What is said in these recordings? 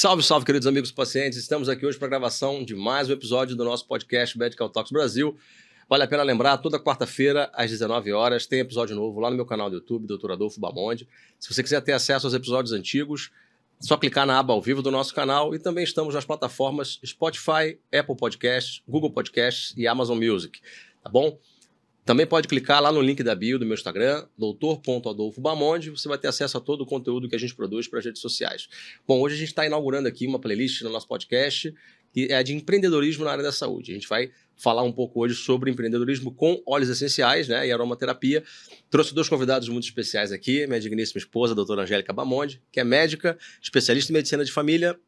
Salve, salve, queridos amigos pacientes. Estamos aqui hoje para a gravação de mais um episódio do nosso podcast Medical Talks Brasil. Vale a pena lembrar, toda quarta-feira, às 19 horas, tem episódio novo lá no meu canal do YouTube, Dr. Adolfo Bamonde. Se você quiser ter acesso aos episódios antigos, é só clicar na aba ao vivo do nosso canal e também estamos nas plataformas Spotify, Apple Podcasts, Google Podcasts e Amazon Music, tá bom? Também pode clicar lá no link da bio do meu Instagram, doutor.adolfobamonde, você vai ter acesso a todo o conteúdo que a gente produz para as redes sociais. Bom, hoje a gente está inaugurando aqui uma playlist no nosso podcast que é de empreendedorismo na área da saúde. A gente vai falar um pouco hoje sobre empreendedorismo com óleos essenciais né, e aromaterapia. Trouxe dois convidados muito especiais aqui, minha digníssima esposa, a doutora Angélica Bamonde, que é médica, especialista em medicina de família,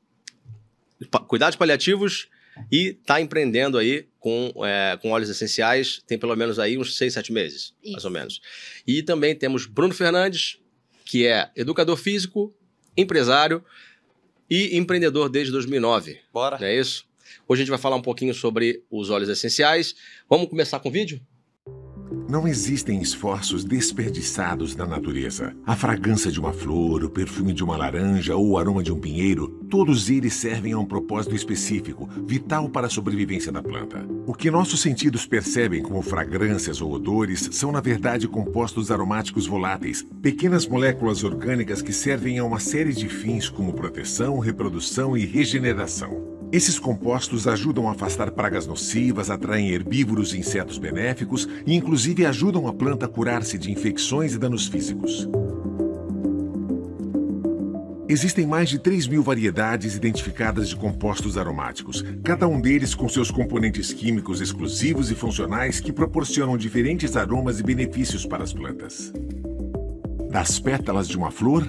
cuidados paliativos e está empreendendo aí com, é, com óleos essenciais, tem pelo menos aí uns seis, sete meses, Isso. mais ou menos. E também temos Bruno Fernandes, que é educador físico, empresário e empreendedor desde 2009. Bora. Não é isso? Hoje a gente vai falar um pouquinho sobre os óleos essenciais. Vamos começar com o vídeo? Não existem esforços desperdiçados na natureza. A fragrância de uma flor, o perfume de uma laranja ou o aroma de um pinheiro, todos eles servem a um propósito específico, vital para a sobrevivência da planta. O que nossos sentidos percebem como fragrâncias ou odores são, na verdade, compostos aromáticos voláteis, pequenas moléculas orgânicas que servem a uma série de fins como proteção, reprodução e regeneração. Esses compostos ajudam a afastar pragas nocivas, atraem herbívoros e insetos benéficos e, inclusive, ajudam a planta a curar-se de infecções e danos físicos. Existem mais de 3 mil variedades identificadas de compostos aromáticos, cada um deles com seus componentes químicos exclusivos e funcionais que proporcionam diferentes aromas e benefícios para as plantas. Das pétalas de uma flor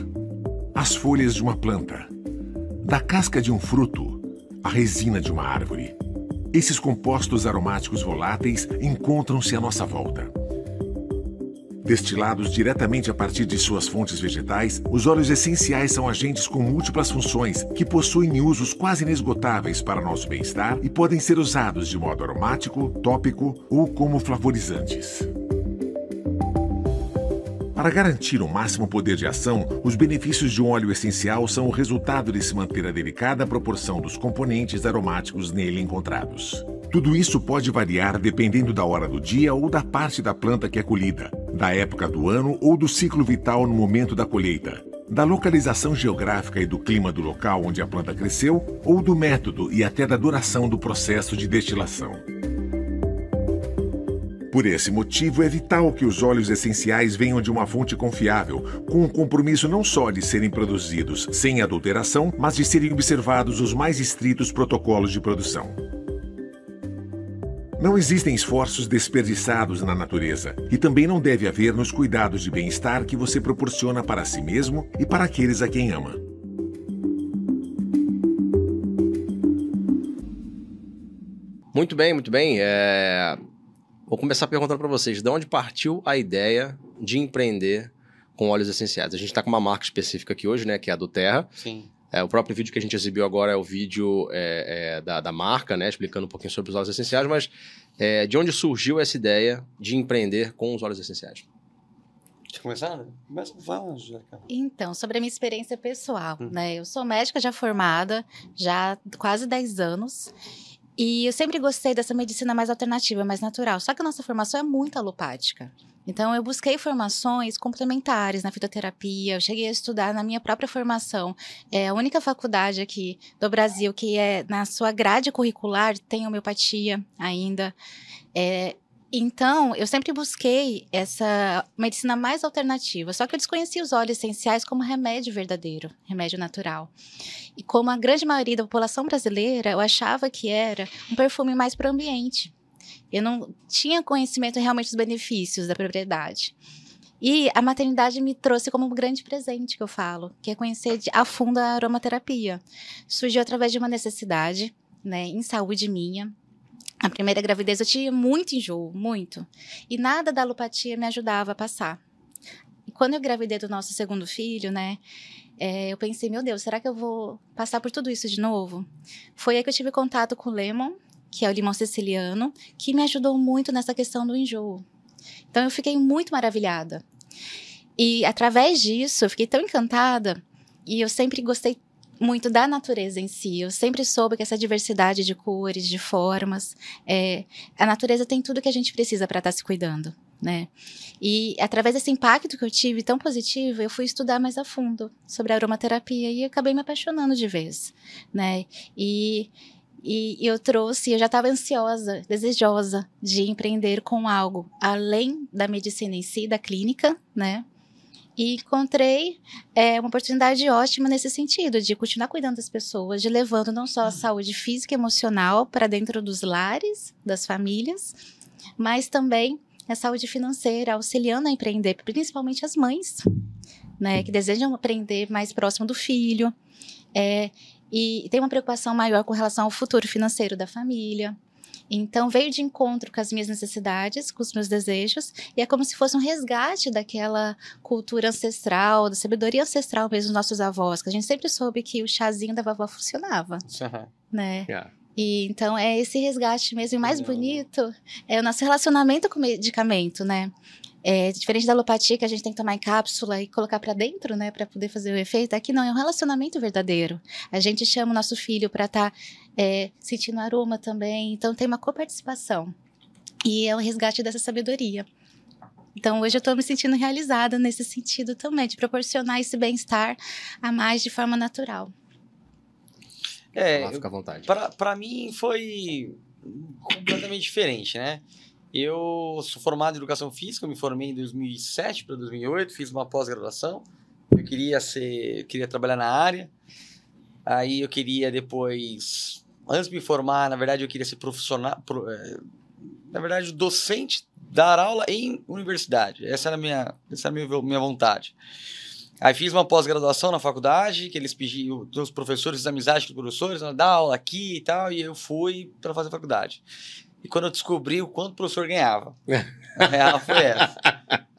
às folhas de uma planta, da casca de um fruto a resina de uma árvore. Esses compostos aromáticos voláteis encontram-se à nossa volta. Destilados diretamente a partir de suas fontes vegetais, os óleos essenciais são agentes com múltiplas funções que possuem usos quase inesgotáveis para nosso bem-estar e podem ser usados de modo aromático, tópico ou como flavorizantes. Para garantir o máximo poder de ação, os benefícios de um óleo essencial são o resultado de se manter a delicada proporção dos componentes aromáticos nele encontrados. Tudo isso pode variar dependendo da hora do dia ou da parte da planta que é colhida, da época do ano ou do ciclo vital no momento da colheita, da localização geográfica e do clima do local onde a planta cresceu ou do método e até da duração do processo de destilação. Por esse motivo, é vital que os óleos essenciais venham de uma fonte confiável, com o compromisso não só de serem produzidos sem adulteração, mas de serem observados os mais estritos protocolos de produção. Não existem esforços desperdiçados na natureza e também não deve haver nos cuidados de bem-estar que você proporciona para si mesmo e para aqueles a quem ama. Muito bem, muito bem. É... Vou começar perguntando para vocês, de onde partiu a ideia de empreender com óleos essenciais? A gente está com uma marca específica aqui hoje, né, que é a do Terra. Sim. É, o próprio vídeo que a gente exibiu agora é o vídeo é, é, da, da, marca, né, explicando um pouquinho sobre os óleos essenciais, mas é, de onde surgiu essa ideia de empreender com os óleos essenciais? Deixa eu começar? Começa falando, Angélica. Então, sobre a minha experiência pessoal, hum. né? Eu sou médica já formada, já há quase 10 anos. E eu sempre gostei dessa medicina mais alternativa, mais natural. Só que a nossa formação é muito alopática. Então, eu busquei formações complementares na fitoterapia. Eu cheguei a estudar na minha própria formação. É a única faculdade aqui do Brasil que é na sua grade curricular tem homeopatia ainda. É, então, eu sempre busquei essa medicina mais alternativa, só que eu desconhecia os óleos essenciais como remédio verdadeiro, remédio natural. E como a grande maioria da população brasileira, eu achava que era um perfume mais para o ambiente. Eu não tinha conhecimento realmente dos benefícios da propriedade. E a maternidade me trouxe como um grande presente que eu falo, que é conhecer a fundo a aromaterapia. Surgiu através de uma necessidade, né, em saúde minha, a primeira gravidez eu tinha muito enjoo, muito. E nada da alopatia me ajudava a passar. E quando eu gravidei do nosso segundo filho, né? É, eu pensei, meu Deus, será que eu vou passar por tudo isso de novo? Foi aí que eu tive contato com o Lemon, que é o limão siciliano, que me ajudou muito nessa questão do enjoo. Então eu fiquei muito maravilhada. E através disso, eu fiquei tão encantada e eu sempre gostei muito da natureza em si. Eu sempre soube que essa diversidade de cores, de formas, é, a natureza tem tudo que a gente precisa para estar tá se cuidando, né? E através desse impacto que eu tive tão positivo, eu fui estudar mais a fundo sobre aromaterapia e acabei me apaixonando de vez, né? E e eu trouxe, eu já estava ansiosa, desejosa de empreender com algo além da medicina em si, da clínica, né? E encontrei é, uma oportunidade ótima nesse sentido, de continuar cuidando das pessoas, de levando não só a saúde física e emocional para dentro dos lares, das famílias, mas também a saúde financeira, auxiliando a empreender, principalmente as mães, né, que desejam aprender mais próximo do filho. É, e tem uma preocupação maior com relação ao futuro financeiro da família. Então, veio de encontro com as minhas necessidades, com os meus desejos, e é como se fosse um resgate daquela cultura ancestral, da sabedoria ancestral mesmo dos nossos avós, que a gente sempre soube que o chazinho da vovó funcionava, uhum. né? Yeah. E então é esse resgate mesmo, e mais bonito é o nosso relacionamento com o medicamento, né? É, diferente da alopatia, que a gente tem que tomar em cápsula e colocar para dentro, né, para poder fazer o efeito, aqui não, é um relacionamento verdadeiro. A gente chama o nosso filho para estar tá, é, sentindo aroma também, então tem uma coparticipação. E é um resgate dessa sabedoria. Então, hoje eu estou me sentindo realizada nesse sentido também, de proporcionar esse bem-estar a mais de forma natural. É, fica à vontade. Para mim foi completamente diferente, né? Eu sou formado em educação física, me formei em 2007 para 2008, fiz uma pós-graduação. Eu queria ser, queria trabalhar na área. Aí eu queria depois, antes de me formar, na verdade eu queria ser profissional, é, na verdade docente, dar aula em universidade. Essa era a minha, essa era minha, minha vontade. Aí fiz uma pós-graduação na faculdade, que eles pediam, os professores, fiz amizade com os professores, dar aula aqui e tal, e eu fui para fazer faculdade. E quando eu descobri o quanto o professor ganhava. A real foi essa.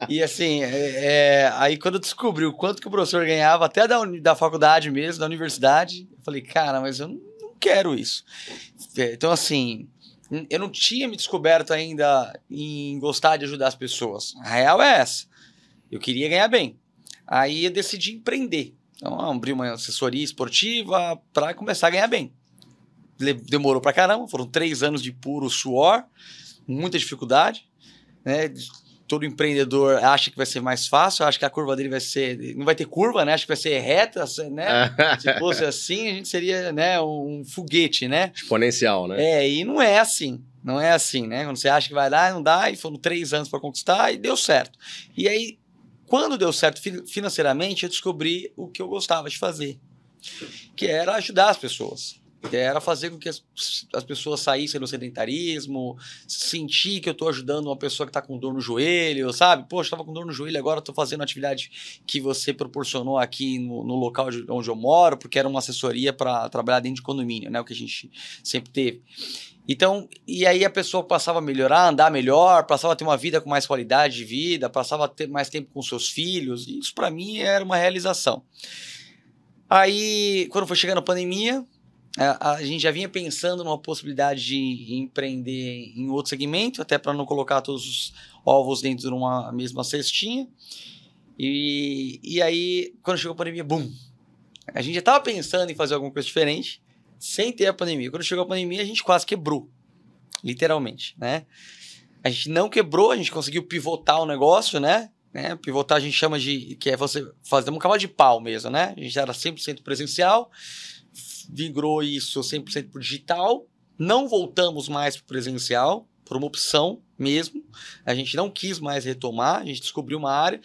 E assim, é, é, aí quando eu descobri o quanto que o professor ganhava, até da, da faculdade mesmo, da universidade, eu falei, cara, mas eu não quero isso. É, então, assim, eu não tinha me descoberto ainda em gostar de ajudar as pessoas. A real é essa. Eu queria ganhar bem. Aí eu decidi empreender. Então, abri uma assessoria esportiva para começar a ganhar bem demorou pra caramba, foram três anos de puro suor, muita dificuldade, né? Todo empreendedor acha que vai ser mais fácil, acha que a curva dele vai ser. Não vai ter curva, né? Acha que vai ser reta, né? Se fosse assim, a gente seria né, um foguete, né? Exponencial, né? É, e não é assim. Não é assim, né? Quando você acha que vai dar, não dá, e foram três anos para conquistar e deu certo. E aí, quando deu certo financeiramente, eu descobri o que eu gostava de fazer, que era ajudar as pessoas era fazer com que as, as pessoas saíssem do sedentarismo, sentir que eu estou ajudando uma pessoa que está com dor no joelho, sabe? Poxa, estava com dor no joelho, agora estou fazendo a atividade que você proporcionou aqui no, no local de, onde eu moro, porque era uma assessoria para trabalhar dentro de condomínio, né? O que a gente sempre teve. Então, e aí a pessoa passava a melhorar, andar melhor, passava a ter uma vida com mais qualidade de vida, passava a ter mais tempo com seus filhos. Isso para mim era uma realização. Aí, quando foi chegando a pandemia, a, a, gente já vinha pensando numa possibilidade de empreender em outro segmento, até para não colocar todos os ovos dentro de uma mesma cestinha. E, e aí, quando chegou a pandemia, bum! A gente já estava pensando em fazer alguma coisa diferente, sem ter a pandemia. Quando chegou a pandemia, a gente quase quebrou, literalmente, né? A gente não quebrou, a gente conseguiu pivotar o negócio, né? né? Pivotar a gente chama de que é você fazer um cavalo de pau mesmo, né? A gente era 100% presencial, migrou isso 100% para digital, não voltamos mais para presencial, por uma opção mesmo. A gente não quis mais retomar, a gente descobriu uma área,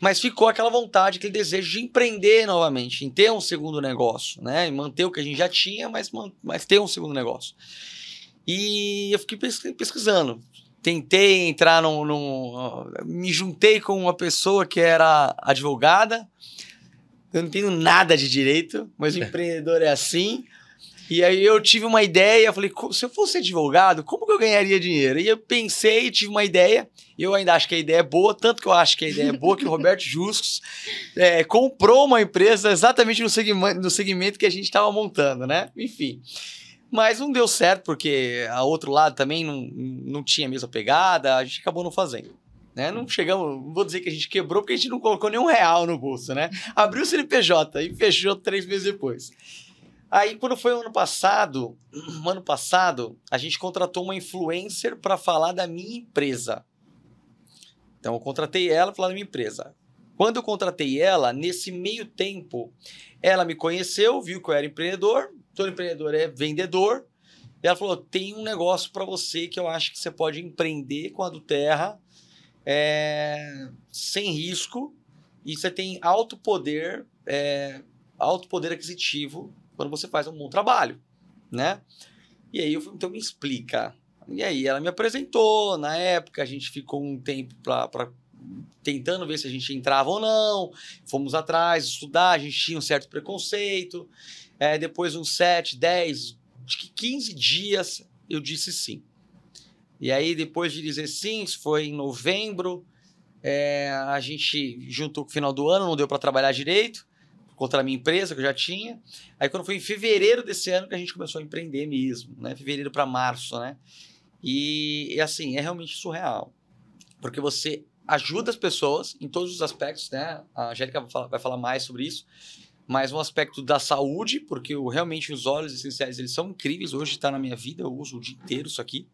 mas ficou aquela vontade, aquele desejo de empreender novamente, em ter um segundo negócio, né? Em manter o que a gente já tinha, mas, mas ter um segundo negócio. E eu fiquei pesquisando. Tentei entrar num, num. Me juntei com uma pessoa que era advogada, eu não entendo nada de direito, mas o empreendedor é assim. E aí eu tive uma ideia, falei, se eu fosse advogado, como que eu ganharia dinheiro? E eu pensei, tive uma ideia, e eu ainda acho que a ideia é boa, tanto que eu acho que a ideia é boa, que o Roberto Justus é, comprou uma empresa exatamente no segmento, no segmento que a gente estava montando, né? Enfim. Mas não deu certo, porque a outro lado também não, não tinha a mesma pegada, a gente acabou não fazendo. Né? Não chegamos, não vou dizer que a gente quebrou, porque a gente não colocou nenhum real no bolso, né? Abriu o CNPJ e fechou três meses depois. Aí, quando foi o ano passado, no ano passado, a gente contratou uma influencer para falar da minha empresa. Então, eu contratei ela para falar da minha empresa. Quando eu contratei ela, nesse meio tempo, ela me conheceu, viu que eu era empreendedor. Todo empreendedor é vendedor. E ela falou: tem um negócio para você que eu acho que você pode empreender com a do Terra é, sem risco e você tem alto poder, é, alto poder aquisitivo quando você faz um bom trabalho, né? E aí eu falei, então me explica. E aí ela me apresentou, na época a gente ficou um tempo para tentando ver se a gente entrava ou não, fomos atrás, estudar, a gente tinha um certo preconceito, é, depois uns 7, 10, 15 dias eu disse sim. E aí depois de dizer sim, foi em novembro, é, a gente juntou com o final do ano, não deu para trabalhar direito, contra a minha empresa que eu já tinha. Aí quando foi em fevereiro desse ano que a gente começou a empreender mesmo, né? Fevereiro para março, né? E, e, assim, é realmente surreal. Porque você ajuda as pessoas em todos os aspectos, né? A Angélica vai falar, vai falar mais sobre isso. Mas um aspecto da saúde, porque eu, realmente os óleos essenciais eles são incríveis. Hoje está na minha vida, eu uso o dia inteiro isso aqui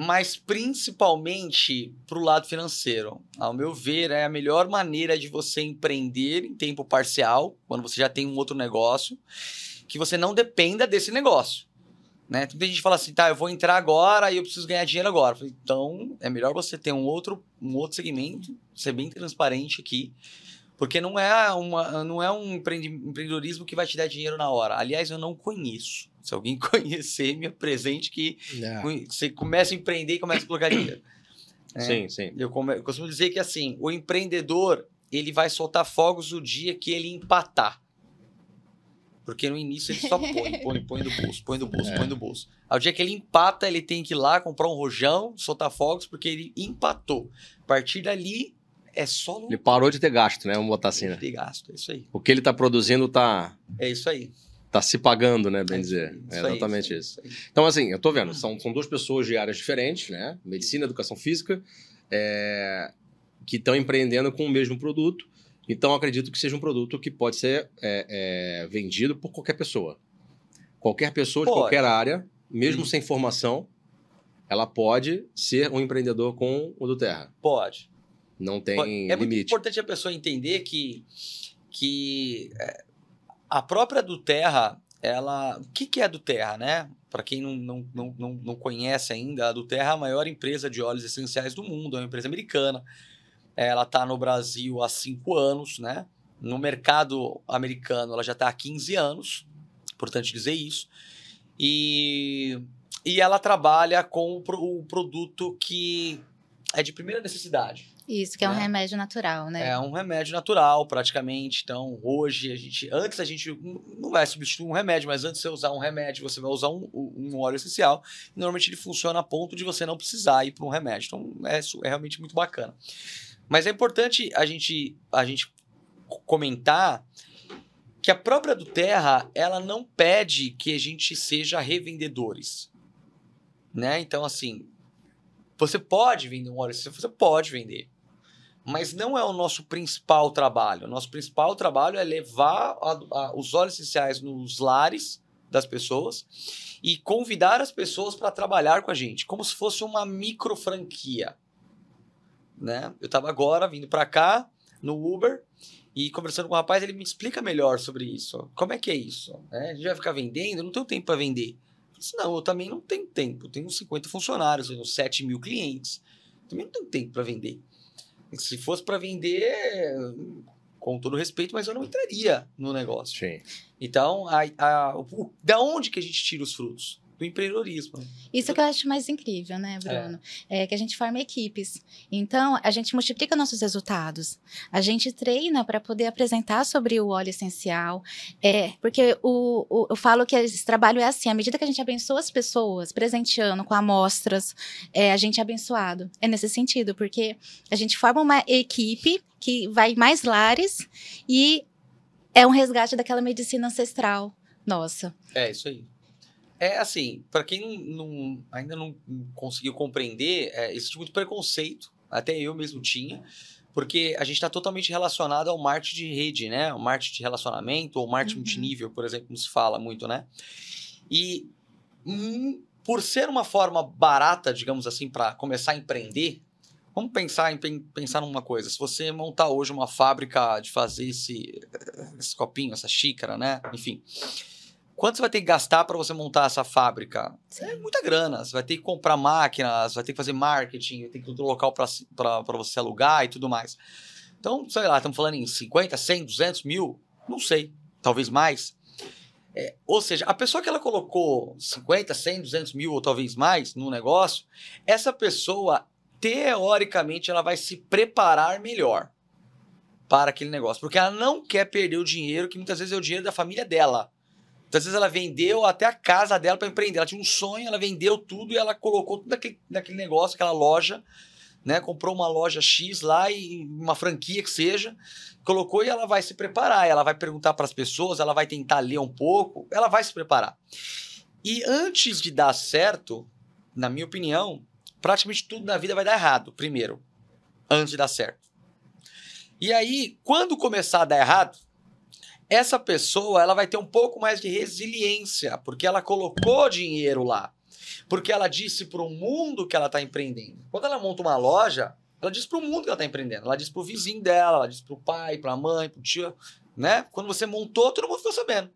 mas principalmente para o lado financeiro. Ao meu ver, é a melhor maneira de você empreender em tempo parcial, quando você já tem um outro negócio, que você não dependa desse negócio. Né? Tem gente que fala assim, tá, eu vou entrar agora e eu preciso ganhar dinheiro agora. Então, é melhor você ter um outro, um outro segmento, ser bem transparente aqui, porque não é, uma, não é um empreendedorismo que vai te dar dinheiro na hora. Aliás, eu não conheço. Se alguém conhecer, me apresente que é. você começa a empreender e começa a colocar dinheiro. É, sim, sim. Eu, come, eu costumo dizer que assim, o empreendedor ele vai soltar fogos o dia que ele empatar. Porque no início ele só põe, põe, põe do bolso, põe do bolso, é. põe do bolso. Ao dia que ele empata, ele tem que ir lá comprar um rojão, soltar fogos, porque ele empatou. A partir dali, é só. Ele parou de ter gasto, né? Vamos botar assim, né? De gasto, é isso aí. O que ele está produzindo está. É isso aí. Tá se pagando, né, bem é dizer. Isso, é exatamente isso. isso. Então, assim, eu tô vendo, são, são duas pessoas de áreas diferentes, né? Medicina, educação física, é, que estão empreendendo com o mesmo produto. Então, acredito que seja um produto que pode ser é, é, vendido por qualquer pessoa. Qualquer pessoa pode. de qualquer área, mesmo sem formação, ela pode ser um empreendedor com o do Terra. Pode. Não tem é limite. muito importante a pessoa entender que, que é, a própria do Terra, ela. O que, que é a do Terra, né? Para quem não, não, não, não, não conhece ainda, a do Terra é a maior empresa de óleos essenciais do mundo, é uma empresa americana. Ela está no Brasil há cinco anos, né? No mercado americano, ela já está há 15 anos, importante dizer isso. E, e ela trabalha com o produto que é de primeira necessidade. Isso, que é um né? remédio natural, né? É um remédio natural, praticamente. Então, hoje, a gente. Antes a gente não vai substituir um remédio, mas antes de você usar um remédio, você vai usar um, um óleo essencial. Normalmente ele funciona a ponto de você não precisar ir para um remédio. Então, é, é realmente muito bacana. Mas é importante a gente, a gente comentar que a própria do Terra, ela não pede que a gente seja revendedores. Né? Então, assim, você pode vender um óleo, você pode vender mas não é o nosso principal trabalho. O nosso principal trabalho é levar a, a, os óleos essenciais nos lares das pessoas e convidar as pessoas para trabalhar com a gente, como se fosse uma micro franquia. Né? Eu estava agora vindo para cá no Uber e conversando com o rapaz, ele me explica melhor sobre isso. Como é que é isso? É, a gente vai ficar vendendo? Eu não tenho tempo para vender. Eu disse, não, eu também não tenho tempo. Eu tenho 50 funcionários, eu tenho 7 mil clientes. Eu também não tenho tempo para vender. Se fosse para vender, com todo respeito, mas eu não entraria no negócio. Sim. Então, a, a, o, da onde que a gente tira os frutos? Do empreendedorismo. Isso que eu acho mais incrível, né, Bruno? É. é. que a gente forma equipes. Então, a gente multiplica nossos resultados. A gente treina para poder apresentar sobre o óleo essencial. É, porque o, o, eu falo que esse trabalho é assim: à medida que a gente abençoa as pessoas, presenteando com amostras, é, a gente é abençoado. É nesse sentido, porque a gente forma uma equipe que vai mais lares e é um resgate daquela medicina ancestral nossa. É isso aí. É assim, para quem não, ainda não conseguiu compreender, é, existe muito preconceito, até eu mesmo tinha, Porque a gente está totalmente relacionado ao marketing de rede, né? O marketing de relacionamento, ou marketing Uhum. multinível, por exemplo, como se fala muito, né? E hum, por ser uma forma barata, digamos assim, para começar a empreender, vamos pensar em pen- pensar numa coisa. Se você montar hoje uma fábrica de fazer esse, esse copinho, essa xícara, né? Enfim. Quanto você vai ter que gastar para você montar essa fábrica? É muita grana. Você vai ter que comprar máquinas, vai ter que fazer marketing, vai ter que ter um local para você alugar e tudo mais. Então, sei lá, estamos falando em 50, 100, 200 mil? Não sei. Talvez mais. É, ou seja, a pessoa que ela colocou 50, 100, 200 mil ou talvez mais no negócio, essa pessoa, teoricamente, ela vai se preparar melhor para aquele negócio. Porque ela não quer perder o dinheiro, que muitas vezes é o dinheiro da família dela. Muitas vezes ela vendeu até a casa dela para empreender. Ela tinha um sonho, ela vendeu tudo e ela colocou tudo naquele, naquele negócio, aquela loja, né? Comprou uma loja X lá e uma franquia que seja, colocou e ela vai se preparar. Ela vai perguntar para as pessoas, ela vai tentar ler um pouco, ela vai se preparar. E antes de dar certo, na minha opinião, praticamente tudo na vida vai dar errado, primeiro, antes de dar certo. E aí, quando começar a dar errado, essa pessoa ela vai ter um pouco mais de resiliência, porque ela colocou dinheiro lá. Porque ela disse para o mundo que ela está empreendendo. Quando ela monta uma loja, ela diz para o mundo que ela está empreendendo. Ela diz para o vizinho dela, ela diz para o pai, para a mãe, para o tio. Né? Quando você montou, todo mundo ficou sabendo.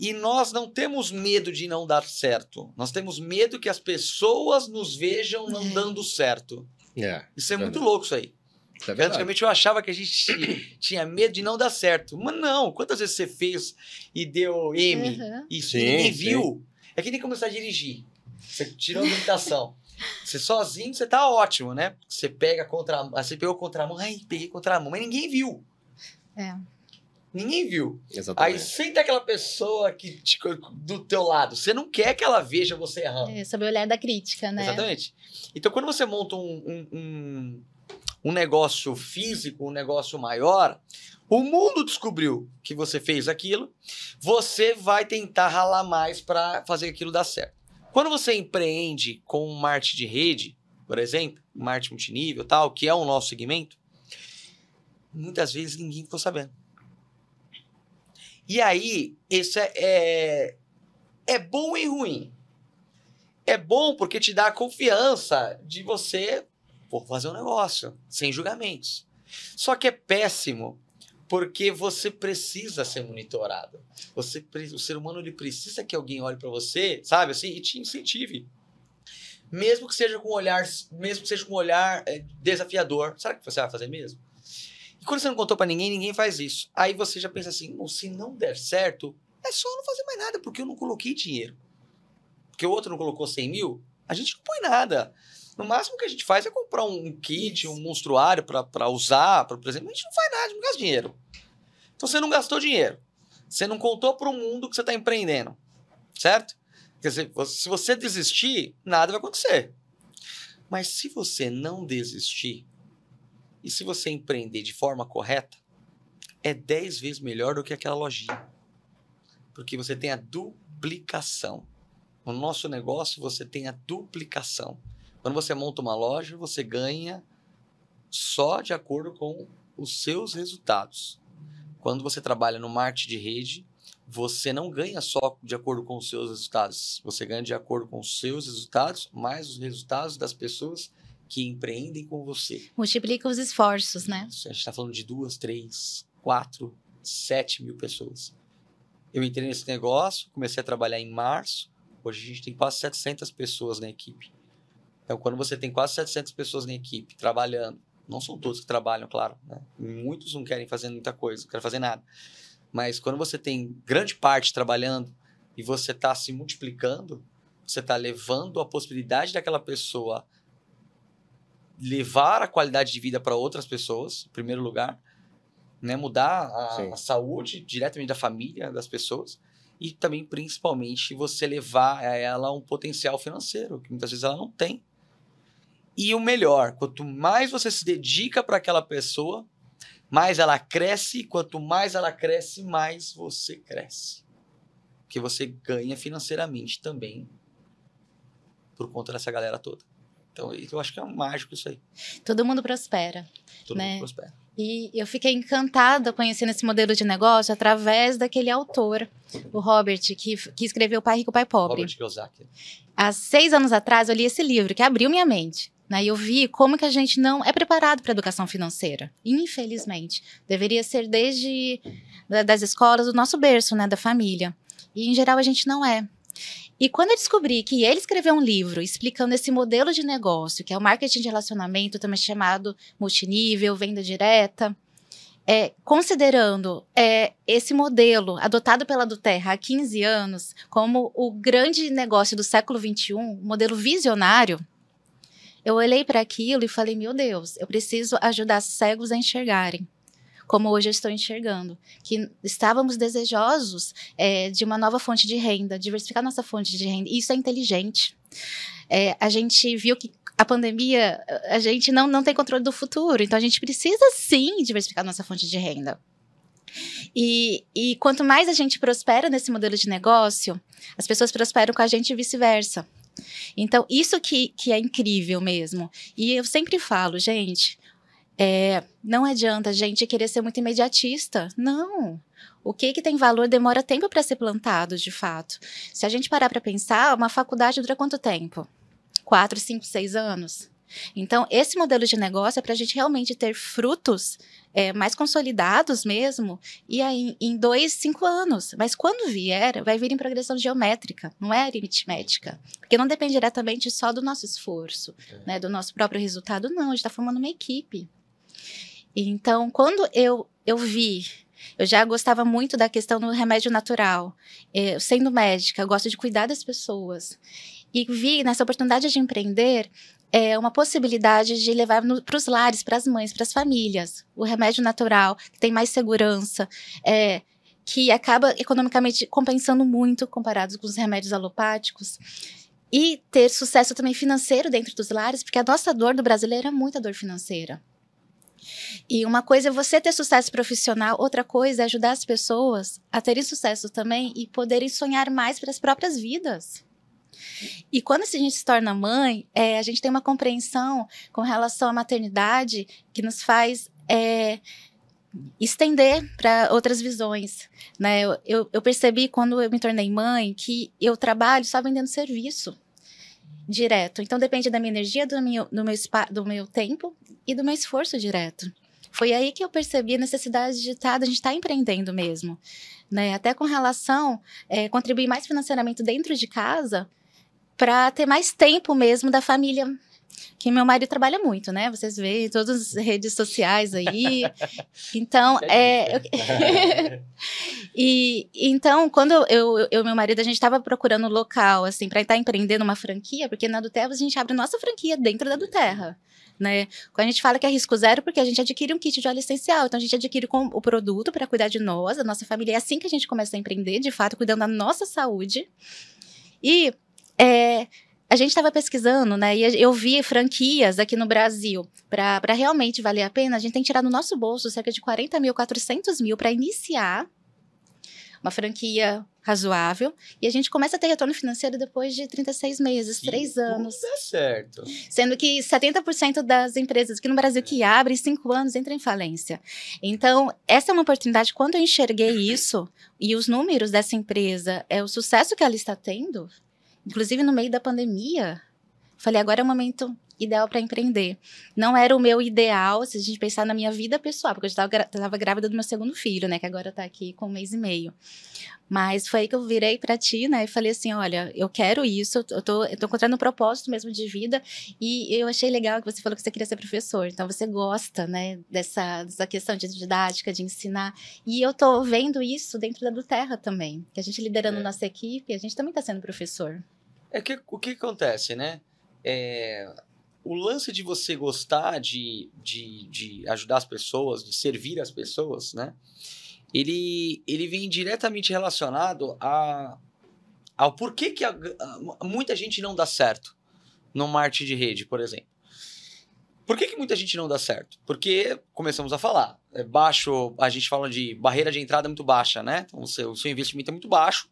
E nós não temos medo de não dar certo. Nós temos medo que as pessoas nos vejam não É. dando certo. É, Isso é muito louco isso aí. É. Antigamente eu achava que a gente ti- tinha medo de não dar certo. Mas não, quantas vezes você fez e deu M Uhum. e Sim, ninguém sim. viu? É que nem começar a dirigir. Você tirou a habilitação. Você sozinho, você tá ótimo, né? Você pega contra, você pegou contra a mão, ai, peguei contra a mão, mas ninguém viu. É. Ninguém viu. Aí Exatamente. senta aquela pessoa que te- do teu lado. Você não quer que ela veja você errando. É, sob o olhar da crítica, né? Exatamente. Então, quando você monta um, um, um, um negócio físico, um negócio maior, o mundo descobriu que você fez aquilo, você vai tentar ralar mais para fazer aquilo dar certo. Quando você empreende com um marketing de rede, por exemplo, marketing multinível, tal, que é o nosso segmento, muitas vezes ninguém ficou sabendo. E aí, isso é, é, é bom e ruim. É bom porque te dá a confiança de você pô, fazer um negócio, sem julgamentos. Só que é péssimo porque você precisa ser monitorado. Você, o ser humano ele precisa que alguém olhe para você, sabe assim, e te incentive. Mesmo que seja com um olhar, mesmo que seja com um olhar é, desafiador. Será que você vai fazer mesmo? E quando você não contou para ninguém, ninguém faz isso. Aí você já pensa assim, "Bom, se não der certo, é só não fazer mais nada, porque eu não coloquei dinheiro. Porque o outro não colocou 100 mil, a gente não põe nada. No máximo que a gente faz é comprar um kit, um monstruário para usar, pra, por exemplo. A gente não faz nada, a gente não gasta dinheiro. Então você não gastou dinheiro. Você não contou para o mundo que você está empreendendo. Certo? Quer dizer, se você desistir, nada vai acontecer. Mas se você não desistir, e se você empreender de forma correta, é 10 vezes melhor do que aquela lojinha. Porque você tem a duplicação. No nosso negócio, você tem a duplicação. Quando você monta uma loja, você ganha só de acordo com os seus resultados. Quando você trabalha no marketing de rede, você não ganha só de acordo com os seus resultados. Você ganha de acordo com os seus resultados, mais os resultados das pessoas que empreendem com você. Multiplica os esforços, né? A gente está falando de duas, três, quatro, sete mil pessoas. Eu entrei nesse negócio, comecei a trabalhar em março. Hoje a gente tem quase 700 pessoas na equipe. Então, quando você tem quase 700 pessoas na equipe trabalhando, não são todos que trabalham, claro. Né? Muitos não querem fazer muita coisa, não querem fazer nada. Mas quando você tem grande parte trabalhando e você está se multiplicando, você está levando a possibilidade daquela pessoa levar a qualidade de vida para outras pessoas, em primeiro lugar, né? mudar a, a saúde diretamente da família das pessoas e também, principalmente, você levar a ela um potencial financeiro, que muitas vezes ela não tem. E o melhor, quanto mais você se dedica para aquela pessoa, mais ela cresce, e quanto mais ela cresce, mais você cresce. Porque você ganha financeiramente também por conta dessa galera toda. Então, eu acho que é um mágico isso aí. Todo mundo prospera. Todo Né? mundo prospera. E eu fiquei encantada conhecendo esse modelo de negócio através daquele autor, o Robert, que, que escreveu Pai Rico, Pai Pobre. Robert Kiyosaki. Há seis anos atrás, eu li esse livro, que abriu minha mente. Né? E eu vi como que a gente não é preparado para educação financeira. Infelizmente. Deveria ser desde da- das escolas, do nosso berço, né? da família. E, em geral, a gente não é. E quando eu descobri que ele escreveu um livro explicando esse modelo de negócio, que é o marketing de relacionamento, também chamado multinível, venda direta, é, considerando é, esse modelo adotado pela Duterra há 15 anos como o grande negócio do século XXI, um modelo visionário, eu olhei para aquilo e falei: meu Deus, eu preciso ajudar cegos a enxergarem. Como hoje eu estou enxergando, que estávamos desejosos é, de uma nova fonte de renda, diversificar nossa fonte de renda. Isso é inteligente. É, a gente viu que a pandemia, a gente não, não tem controle do futuro, então a gente precisa sim diversificar nossa fonte de renda. E, e quanto mais a gente prospera nesse modelo de negócio, as pessoas prosperam com a gente e vice-versa. Então, isso que, que é incrível mesmo. E eu sempre falo, gente, é, não adianta a gente querer ser muito imediatista. Não. O que, que tem valor demora tempo para ser plantado, de fato. Se a gente parar para pensar, uma faculdade dura quanto tempo? Quatro, cinco, seis anos. Então, esse modelo de negócio é para a gente realmente ter frutos é, mais consolidados mesmo, e aí em dois, cinco anos. Mas quando vier, vai vir em progressão geométrica, não é aritmética. Porque não depende diretamente só do nosso esforço, né, do nosso próprio resultado, não. A gente está formando uma equipe. Então, quando eu, eu vi, eu já gostava muito da questão do remédio natural. É, sendo médica, eu gosto de cuidar das pessoas. E vi nessa oportunidade de empreender é uma possibilidade de levar para os lares, para as mães, para as famílias, o remédio natural, que tem mais segurança, é, que acaba economicamente compensando muito comparados com os remédios alopáticos. E ter sucesso também financeiro dentro dos lares, porque a nossa dor do brasileiro é muita dor financeira. E uma coisa é você ter sucesso profissional, outra coisa é ajudar as pessoas a terem sucesso também e poderem sonhar mais para as próprias vidas. E quando a gente se torna mãe, é, a gente tem uma compreensão com relação à maternidade que nos faz é, estender para outras visões. Né? Eu, eu, eu percebi quando eu me tornei mãe que eu trabalho só vendendo serviço direto. Então depende da minha energia, do meu, do meu, do meu tempo e do meu esforço direto. Foi aí que eu percebi a necessidade de estar, de a gente estar empreendendo mesmo. Né? Até com relação é, contribuir mais financeiramente dentro de casa para ter mais tempo mesmo da família. Que meu marido trabalha muito, né? Vocês veem todas as redes sociais aí. Então, é. eu- e então, quando eu e meu marido, a gente estava procurando um local, assim, para estar empreendendo uma franquia, porque na Duterra a gente abre nossa franquia dentro da Duterra. Né? Quando a gente fala que é risco zero, porque a gente adquire um kit de óleo essencial. Então, a gente adquire com o produto para cuidar de nós, da nossa família. É assim que a gente começa a empreender, de fato, cuidando da nossa saúde. E é, a gente estava pesquisando, né? E eu vi franquias aqui no Brasil. Para realmente valer a pena, a gente tem que tirar do nosso bolso cerca de 40 mil, 400 mil para iniciar uma franquia razoável. E a gente começa a ter retorno financeiro depois de 36 meses, Que 3 anos. É certo. Sendo que 70% das empresas aqui no Brasil que abrem, 5 anos, entram em falência. Então, essa é uma oportunidade. Quando eu enxerguei isso, e os números dessa empresa, é o sucesso que ela está tendo, inclusive no meio da pandemia, falei, agora é o momento ideal para empreender. Não era o meu ideal, se a gente pensar na minha vida pessoal, porque eu estava grávida do meu segundo filho, né, que agora está aqui com um mês e meio. Mas foi aí que eu virei para ti, né, e falei assim, olha, eu quero isso, eu tô, eu tô encontrando um propósito mesmo de vida, e eu achei legal que você falou que você queria ser professor, então você gosta, né, dessa, dessa questão de didática, de ensinar, e eu tô vendo isso dentro da do Terra também, que a gente liderando É. nossa equipe, a gente também está sendo professor. É que o que acontece, né? É, o lance de você gostar de, de, de ajudar as pessoas, de servir as pessoas, né? Ele, ele vem diretamente relacionado a, ao porquê que a- a- muita gente não dá certo no marketing de rede, por exemplo. Por que, que muita gente não dá certo? Porque, começamos a falar, é baixo, a gente fala de barreira de entrada muito baixa, né? Então, o seu, o seu investimento é muito baixo,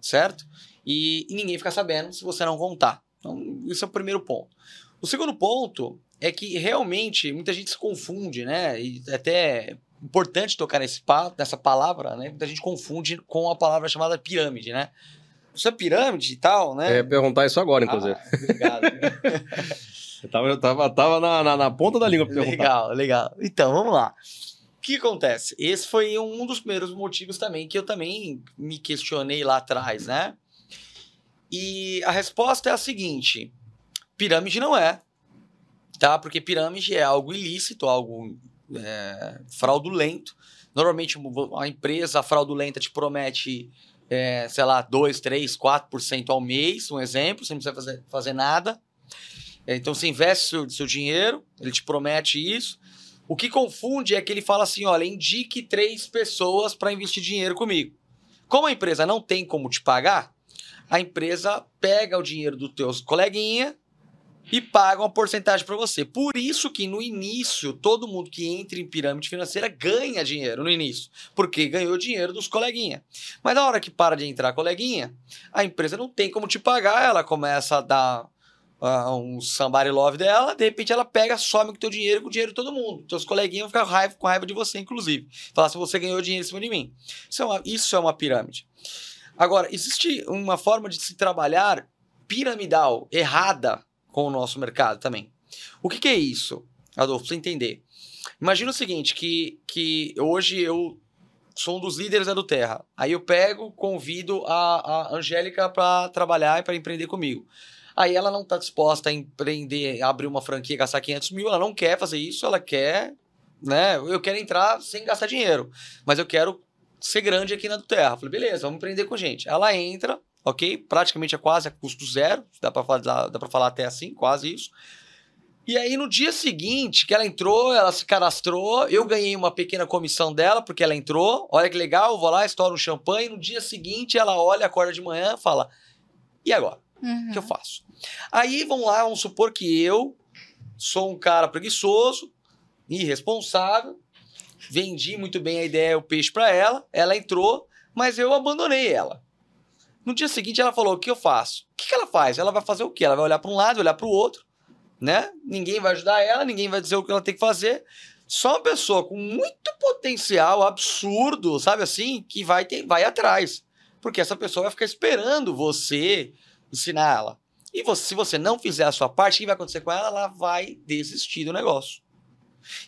certo? E, e ninguém fica sabendo se você não contar. Então, esse é o primeiro ponto. O segundo ponto é que realmente muita gente se confunde, né? E é até importante tocar nesse, nessa palavra, né? Muita gente confunde com a palavra chamada pirâmide, né? Isso é pirâmide e tal, né? É, perguntar isso agora, inclusive. Ah, obrigado. eu tava, eu tava, tava na, na, na ponta da língua pra perguntar. Legal, legal. Então, vamos lá. O que acontece? Esse foi um dos primeiros motivos também que eu também me questionei lá atrás, né? E a resposta é a seguinte: pirâmide não é, tá? Porque pirâmide é algo ilícito, algo é, fraudulento. Normalmente a empresa fraudulenta te promete, é, sei lá, 2, 3, 4% ao mês, um exemplo, você não precisa fazer, fazer nada. É, então você investe seu, seu dinheiro, ele te promete isso. O que confunde é que ele fala assim: olha, indique três pessoas para investir dinheiro comigo. Como a empresa não tem como te pagar, a empresa pega o dinheiro dos teus coleguinha e paga uma porcentagem para você. Por isso que no início, todo mundo que entra em pirâmide financeira ganha dinheiro no início, porque ganhou dinheiro dos coleguinha. Mas na hora que para de entrar coleguinha, a empresa não tem como te pagar, ela começa a dar uh, um somebody love dela, de repente ela pega, some com o teu dinheiro com o dinheiro de todo mundo. Teus coleguinhas vão ficar raiva, com raiva de você, inclusive. Falar se você ganhou dinheiro em cima de mim. Isso é uma, isso é uma pirâmide. Agora, existe uma forma de se trabalhar piramidal, errada, com o nosso mercado também. O que, que é isso, Adolfo, pra você entender? Imagina o seguinte, que, que hoje eu sou um dos líderes da do Terra. Aí eu pego, convido a, a Angélica para trabalhar e para empreender comigo. Aí ela não está disposta a empreender, abrir uma franquia, gastar 500 mil, ela não quer fazer isso, ela quer, né? Eu quero entrar sem gastar dinheiro, mas eu quero ser grande aqui na do Terra. falei, beleza, vamos empreender com a gente. Ela entra, ok? Praticamente é quase a custo zero, dá para falar, dá, falar até assim, quase isso. E aí, no dia seguinte que ela entrou, ela se cadastrou, eu ganhei uma pequena comissão dela, porque ela entrou. Olha que legal, vou lá, estouro um champanhe. No dia seguinte, ela olha, acorda de manhã fala: E agora? Uhum. O que eu faço? Aí, vamos lá, vamos supor que eu sou um cara preguiçoso, irresponsável, vendi muito bem a ideia, o peixe para ela, ela entrou, mas eu abandonei ela. No dia seguinte, ela falou: O que eu faço? O que, que ela faz? Ela vai fazer o quê? Ela vai olhar para um lado, olhar para o outro, né? Ninguém vai ajudar ela, ninguém vai dizer o que ela tem que fazer. Só uma pessoa com muito potencial absurdo, sabe assim, que vai, ter, vai atrás. Porque essa pessoa vai ficar esperando você ensinar ela. E você, se você não fizer a sua parte, o que vai acontecer com ela? Ela vai desistir do negócio.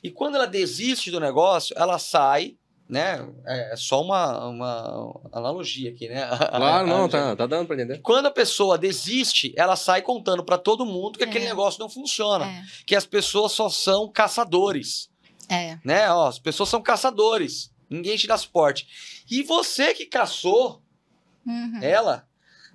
E quando ela desiste do negócio, ela sai né? É, é só uma, uma analogia aqui, né? Claro, não, tá, tá dando para entender. Quando a pessoa desiste, ela sai contando para todo mundo que é. aquele negócio não funciona, é. que as pessoas só são caçadores. É. Né? Ó, as pessoas são caçadores. Ninguém te dá suporte. E você que caçou uhum. ela,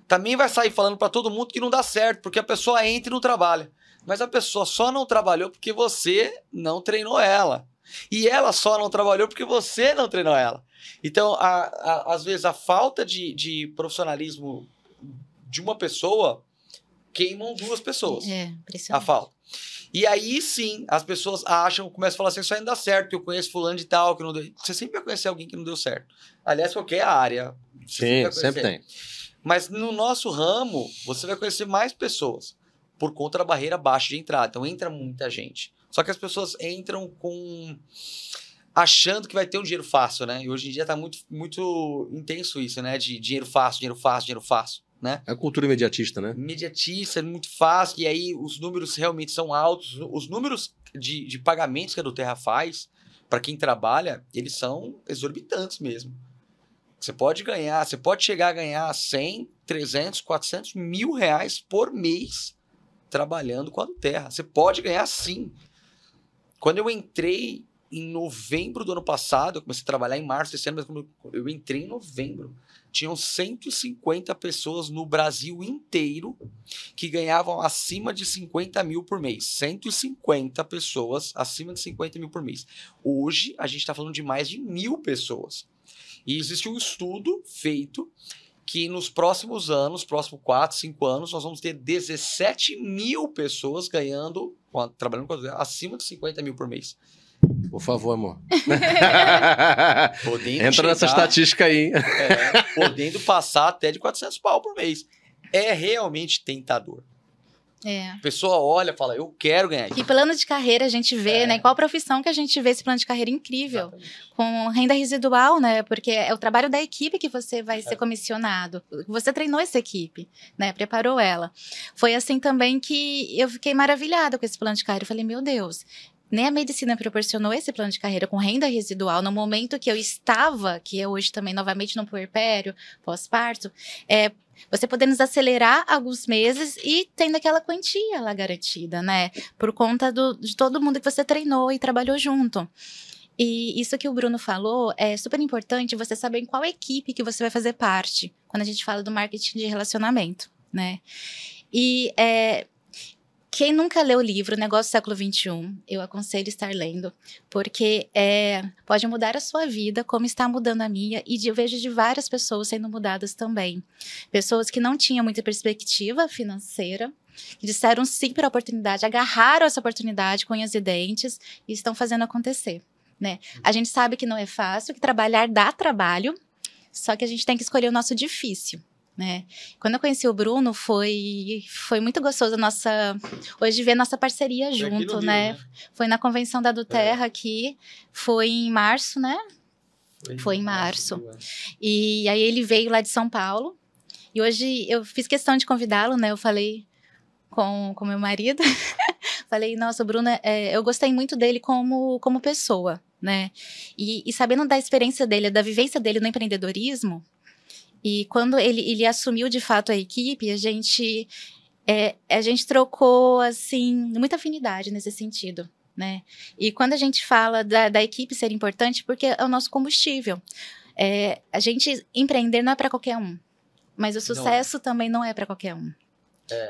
também vai sair falando para todo mundo que não dá certo, porque a pessoa entra e não trabalha. Mas a pessoa só não trabalhou porque você não treinou ela. E ela só não trabalhou porque você não treinou ela. Então, a, a, às vezes, a falta de, de profissionalismo de uma pessoa queimam duas pessoas. É, a falta. E aí sim, as pessoas acham, começam a falar assim: isso não dá certo, que eu conheço fulano de tal, que não deu. Você sempre vai conhecer alguém que não deu certo. Aliás, qualquer área. Sim, sempre, sempre tem. Mas no nosso ramo, você vai conhecer mais pessoas por conta da barreira baixa de entrada. Então entra muita gente. Só que as pessoas entram com achando que vai ter um dinheiro fácil, né? E hoje em dia tá muito, muito intenso isso, né? De dinheiro fácil, dinheiro fácil, dinheiro fácil, né? É a cultura imediatista, né? Imediatista, é muito fácil, e aí os números realmente são altos. Os números de, de pagamentos que a do Terra faz, para quem trabalha, eles são exorbitantes mesmo. Você pode ganhar, você pode chegar a ganhar 100, 300, 400 mil reais por mês trabalhando com a Terra. Você pode ganhar sim. Quando eu entrei em novembro do ano passado, eu comecei a trabalhar em março desse ano, mas eu entrei em novembro. Tinham 150 pessoas no Brasil inteiro que ganhavam acima de 50 mil por mês. 150 pessoas acima de 50 mil por mês. Hoje, a gente está falando de mais de mil pessoas. E existe um estudo feito que nos próximos anos, próximos 4, 5 anos, nós vamos ter 17 mil pessoas ganhando, trabalhando com acima de 50 mil por mês. Por favor, amor. Entra chegar, nessa estatística aí. É, podendo passar até de 400 pau por mês. É realmente tentador. É. A pessoa olha e fala, eu quero ganhar Que isso. plano de carreira a gente vê, É. né? Qual profissão que a gente vê esse plano de carreira incrível? Exatamente. Com renda residual, né? Porque é o trabalho da equipe que você vai É. ser comissionado. Você treinou essa equipe, né? Preparou ela. Foi assim também que eu fiquei maravilhada com esse plano de carreira. Eu falei, meu Deus. Nem a medicina proporcionou esse plano de carreira com renda residual no momento que eu estava, que é hoje também novamente no puerpério, pós-parto, é, você podendo acelerar alguns meses e tendo aquela quantia lá garantida, né? Por conta do- de todo mundo que você treinou e trabalhou junto. E isso que o Bruno falou é super importante você saber em qual equipe que você vai fazer parte quando a gente fala do marketing de relacionamento, né? E é, quem nunca leu o livro Negócio do Século XXI, eu aconselho estar lendo, porque é, pode mudar a sua vida, como está mudando a minha, e eu vejo de várias pessoas sendo mudadas também. Pessoas que não tinham muita perspectiva financeira, que disseram sim para a oportunidade, agarraram essa oportunidade com e dentes e estão fazendo acontecer. Né? A gente sabe que não é fácil, que trabalhar dá trabalho, só que a gente tem que escolher o nosso difícil. Né? Quando eu conheci o Bruno, foi, foi muito gostoso a nossa. Hoje ver nossa parceria Foi junto, Rio, né? Foi na convenção da do Terra aqui, foi em março, né? Foi em março. E aí ele veio lá de São Paulo. E hoje eu fiz questão de convidá-lo, né? Eu falei com com meu marido. falei, nossa, o Bruno, é, eu gostei muito dele como, como pessoa, né? E, e sabendo da experiência dele, da vivência dele no empreendedorismo, e quando ele, ele assumiu de fato a equipe, a gente, é, a gente trocou, assim, muita afinidade nesse sentido. Né? E quando a gente fala da, da equipe ser importante, porque é o nosso combustível. É, a gente empreender não é para qualquer um, mas o Não é. sucesso também não é para qualquer um.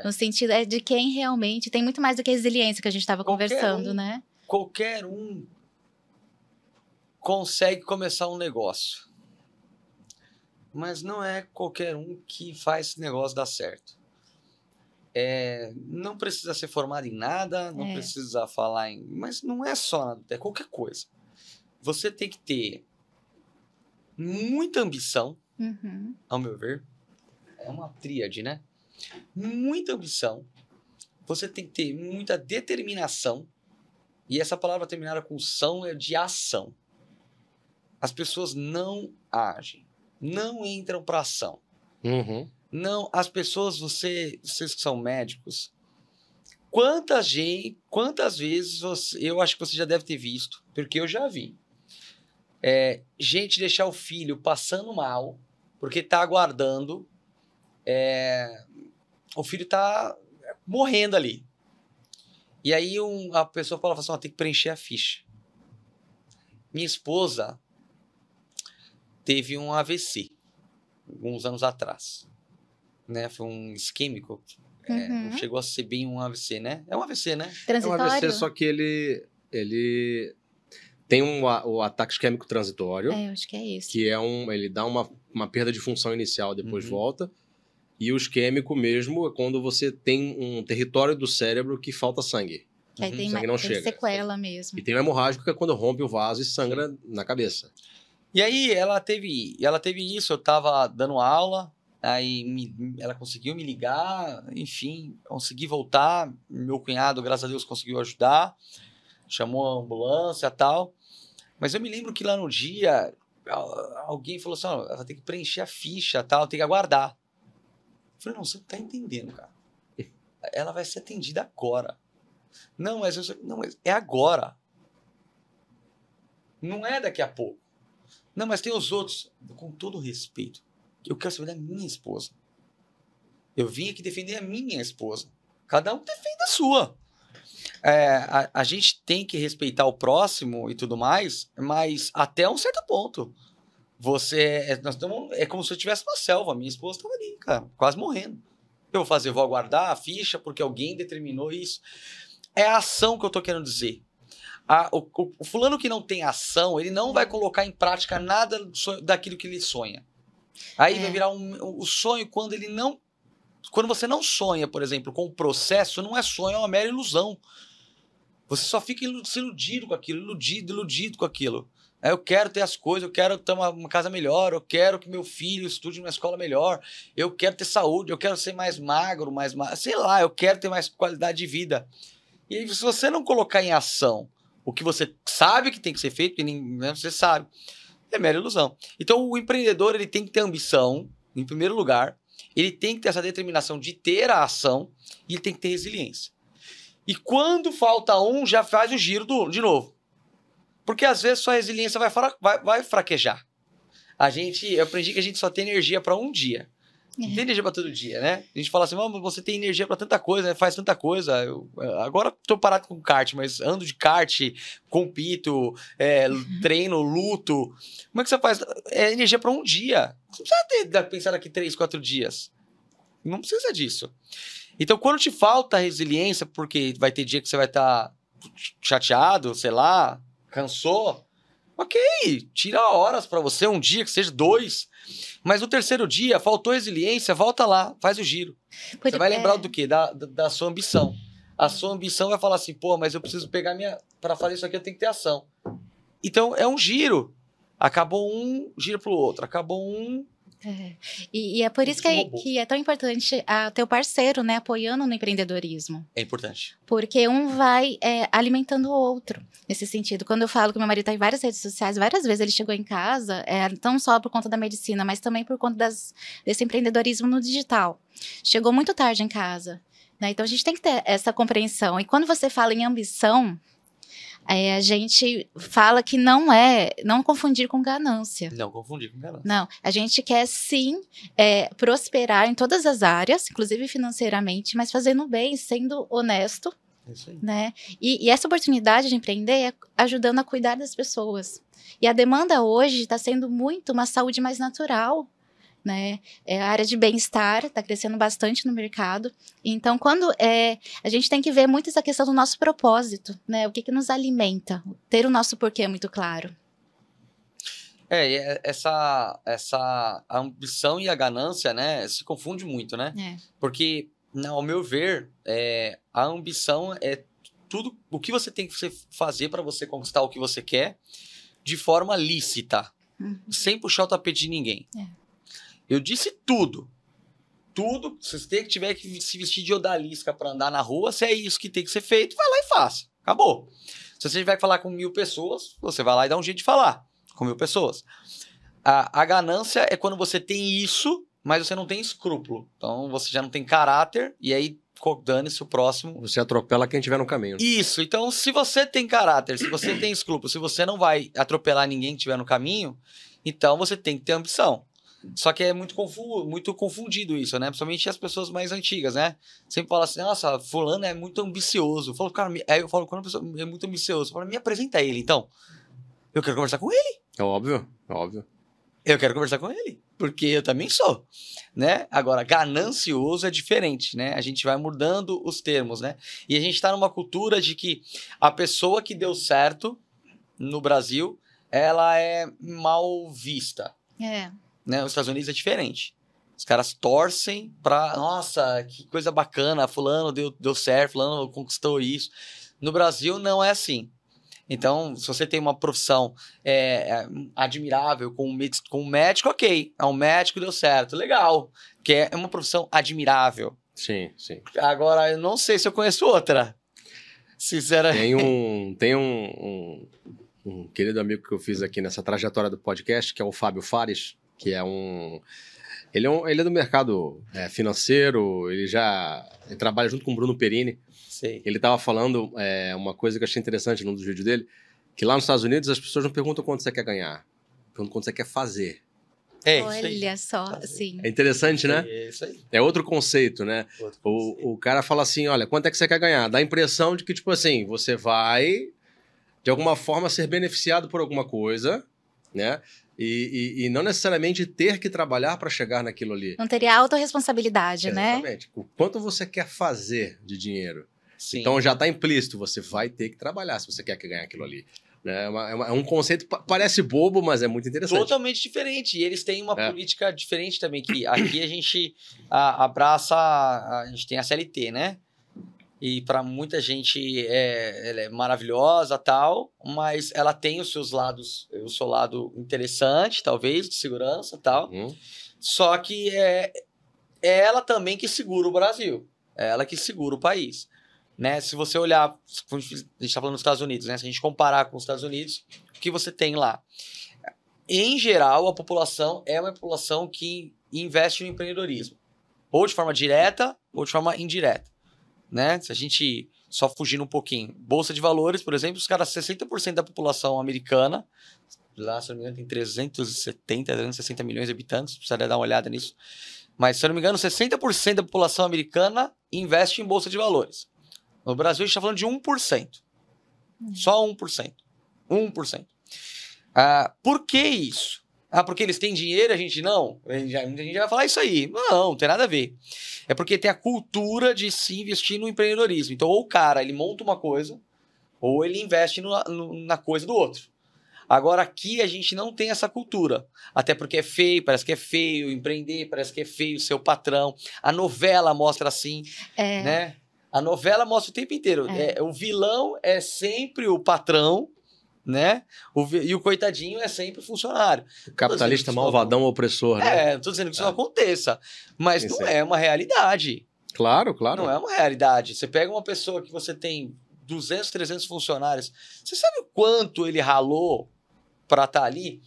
No sentido é de quem realmente tem muito mais do que a resiliência que a gente estava conversando, um. né? Qualquer um consegue começar um negócio. Mas não é qualquer um que faz esse negócio dar certo. É, não precisa ser formado em nada, não É. precisa falar em. Mas não é só nada, é qualquer coisa. Você tem que ter muita ambição, Uhum. ao meu ver. É uma tríade, né? Muita ambição. Você tem que ter muita determinação. E essa palavra terminada com são é de ação. As pessoas não agem, não entram para ação. Uhum. Não, as pessoas, você, vocês que são médicos, quantas, gente, quantas vezes você, eu acho que você já deve ter visto, porque eu já vi. É, gente deixar o filho passando mal, porque tá aguardando, é, o filho tá morrendo ali. E aí um- a pessoa fala assim, tem que preencher a ficha. Minha esposa teve um AVC, alguns anos atrás né? Foi um isquêmico. É, Uhum. não chegou a ser bem um AVC, né? É um AVC, né? É um Transitório? AVC, só que ele, ele tem um, o ataque isquêmico transitório, É, acho que é isso. que é um. Ele dá uma, uma perda de função inicial, depois Uhum. volta. E o isquêmico mesmo é quando você tem um território do cérebro que falta sangue. Que aí Uhum, tem, sangue não tem chega. sequela mesmo. E tem o hemorrágico, que é quando rompe o vaso e sangra na cabeça. E aí ela teve, ela teve isso, eu tava dando aula, aí me- ela conseguiu me ligar, enfim, consegui voltar. Meu cunhado, graças a Deus, conseguiu ajudar, chamou a ambulância tal. Mas eu me lembro que lá no dia, al- alguém falou assim: ela tem que preencher a ficha tal, tem que aguardar. Eu falei, não, você não tá entendendo, cara. Ela vai ser atendida agora. Não, mas eu, não, mas é agora. Não é daqui a pouco. Não, mas tem os outros. Com todo respeito, eu quero saber da minha esposa. Eu vim aqui defender a minha esposa. Cada um defende a sua. É, a, a gente tem que respeitar o próximo e tudo mais, mas até um certo ponto. Você. É, nós tamo, é como se eu estivesse na selva. Minha esposa estava ali, cara, quase morrendo. Eu vou fazer, vou aguardar a ficha porque alguém determinou isso. É a ação que eu tô querendo dizer. A- o, o- fulano que não tem ação, ele não vai colocar em prática nada daquilo que ele sonha. Aí É. vai virar um, o sonho quando ele não. Quando você não sonha, por exemplo, com o processo, não é sonho, é uma mera ilusão. Você só fica iludido com aquilo, iludido, iludido com aquilo. É, Eu quero ter as coisas, eu quero ter uma, uma casa melhor, eu quero que meu filho estude numa escola melhor, eu quero ter saúde, eu quero ser mais magro, mais ma... sei lá, eu quero ter mais qualidade de vida. E aí, se você não colocar em ação o que você sabe que tem que ser feito, nem, né, você sabe, é mera ilusão. Então, o empreendedor ele tem que ter ambição, em primeiro lugar, ele tem que ter essa determinação de ter a ação e ele tem que ter resiliência. E quando falta um, já faz o giro do, de novo. Porque às vezes sua resiliência vai, vai, vai fraquejar. A gente, eu aprendi que a gente só tem energia para um dia. Não tem energia para todo dia, né? A gente fala assim, "Mas você tem energia para tanta coisa, né? faz tanta coisa. Eu, agora tô parado com kart, mas ando de kart, compito, é, treino, luto. Como é que você faz? É energia para um dia. Você não precisa ter, pensar daqui três, quatro dias. Não precisa disso. Então, quando te falta resiliência, porque vai ter dia que você vai estar chateado, sei lá, cansou, ok, tira horas para você, um dia, que seja dois. Mas no terceiro dia, faltou resiliência, volta lá, faz o giro. Por- Você vai lembrar é, do quê? Da, da, da sua ambição. A sua ambição vai falar assim, pô, mas eu preciso pegar minha. Para fazer isso aqui, eu tenho que ter ação. Então, é um giro. Acabou um, gira pro outro. Acabou um. É. E, e é por isso que é, que é tão importante a, ter o parceiro, né, apoiando no empreendedorismo. É importante. Porque um vai é, alimentando o outro, nesse sentido. Quando eu falo que meu marido está em várias redes sociais, várias vezes ele chegou em casa, é, não só por conta da medicina, mas também por conta das, desse empreendedorismo no digital. Chegou muito tarde em casa. né? Então a gente tem que ter essa compreensão. E quando você fala em ambição, é, a gente fala que não é, não confundir com ganância. Não confundir com ganância. Não, a gente quer sim é, prosperar em todas as áreas, inclusive financeiramente, mas fazendo bem, sendo honesto, É isso aí. né? E, e essa oportunidade de empreender é ajudando a cuidar das pessoas. E a demanda hoje está sendo muito uma saúde mais natural, né? É, a área de bem-estar está crescendo bastante no mercado. Então, quando é, a gente tem que ver muito essa questão do nosso propósito, né? O que, que nos alimenta? Ter o nosso porquê muito claro. É, é- essa, essa ambição e a ganância, né, se confunde muito, né? É. Porque, ao meu ver, é, a ambição é tudo o que você tem que fazer para você conquistar o que você quer de forma lícita, Uhum. sem puxar o tapete de ninguém. É. Eu disse tudo. Tudo. Se você tiver que se vestir de odalisca para andar na rua, se é isso que tem que ser feito, vai lá e faça. Acabou. Se você tiver que falar com mil pessoas, você vai lá e dá um jeito de falar com mil pessoas. A, a ganância é quando você tem isso, mas você não tem escrúpulo. Então você já não tem caráter, e aí dane-se o próximo. Você atropela quem estiver no caminho. Isso, então se você tem caráter, se você tem escrúpulo, se você não vai atropelar ninguém que estiver no caminho, então você tem que ter ambição. Só que é muito, confu muito confundido isso, né? Principalmente as pessoas mais antigas, né? Sempre fala assim, nossa, fulano é muito ambicioso. Eu falo, cara, me- aí eu falo, quando a pessoa é muito ambicioso, eu falo, me apresenta ele, então. Eu quero conversar com ele. É óbvio, é óbvio. Eu quero conversar com ele, porque eu também sou, né? Agora, ganancioso é diferente, né? A gente vai mudando os termos, né? E a gente está numa cultura de que a pessoa que deu certo no Brasil, ela é mal vista, É. né? Os Estados Unidos é diferente. Os caras torcem pra, nossa, que coisa bacana, fulano deu, deu certo, fulano conquistou isso. No Brasil não é assim. Então, se você tem uma profissão é, é, admirável com um, médico, ok. É um médico, deu certo, legal. Que é uma profissão admirável. Sim, sim. Agora, eu não sei se eu conheço outra. Sinceramente. Tem um, tem um, um, um querido amigo que eu fiz aqui nessa trajetória do podcast, que é o Fábio Fares, que é um. Ele é, um, ele é do mercado é, financeiro, ele já ele trabalha junto com o Bruno Perini. Sei. Ele estava falando é, uma coisa que eu achei interessante num dos vídeos dele, que lá nos Estados Unidos as pessoas não perguntam quanto você quer ganhar, perguntam quanto você quer fazer. É isso aí. Olha só, Fazer. assim. É interessante, né? É isso aí. É outro conceito, né? Outro conceito. O, o cara fala assim: olha, quanto é que você quer ganhar? Dá a impressão de que, tipo assim, você vai, de alguma forma, ser beneficiado por alguma coisa, né? E, e- e não necessariamente ter que trabalhar para chegar naquilo ali. Não teria autorresponsabilidade, né? Exatamente. O quanto você quer fazer de dinheiro. Sim. Então já está implícito, você vai ter que trabalhar se você quer que ganhar aquilo ali. Né? É, uma- é uma- é um conceito, pa- parece bobo, mas é muito interessante. Totalmente diferente. E eles têm uma É. política diferente também, que aqui a gente a- abraça, a gente tem a CLT, né? E para muita gente é, ela é maravilhosa tal, mas ela tem os seus lados, o seu lado interessante, talvez, de segurança tal. Uhum. Só que é, é ela também que segura o Brasil. É ela que segura o país. Né? Se você olhar, a gente está falando dos Estados Unidos, né? Se a gente comparar com os Estados Unidos, o que você tem lá? Em geral, a população é uma população que investe no empreendedorismo. Ou de forma direta, ou de forma indireta. Né? Se a gente só fugindo um pouquinho. Bolsa de valores, por exemplo, os caras, 60% da população americana, lá, se não me engano, tem 370, 360 milhões de habitantes, precisaria dar uma olhada nisso. Mas, se eu não me engano, 60% da população americana investe em bolsa de valores. No Brasil, a gente está falando de 1%. Só 1%. 1%. Ah, por que isso? Ah, porque eles têm dinheiro a gente não? A gente, vai falar isso aí. Não, não tem nada a ver. É porque tem a cultura de se investir no empreendedorismo. Então, ou o cara, ele monta uma coisa, ou ele investe no- no- na coisa do outro. Agora, aqui a gente não tem essa cultura. Até porque é feio, parece que é feio, empreender parece que é feio, ser o patrão. A novela mostra assim, É, né? A novela mostra o tempo inteiro. É. É, o vilão é sempre o patrão, né? O e o coitadinho é sempre funcionário. O capitalista Isso, malvadão opressor, né? É, não tô dizendo que isso não aconteça, mas Sim, não sim. é uma realidade. Claro, claro. Não é uma realidade. Você pega uma pessoa que você tem 200, 300 funcionários, você sabe o quanto ele ralou para estar ali?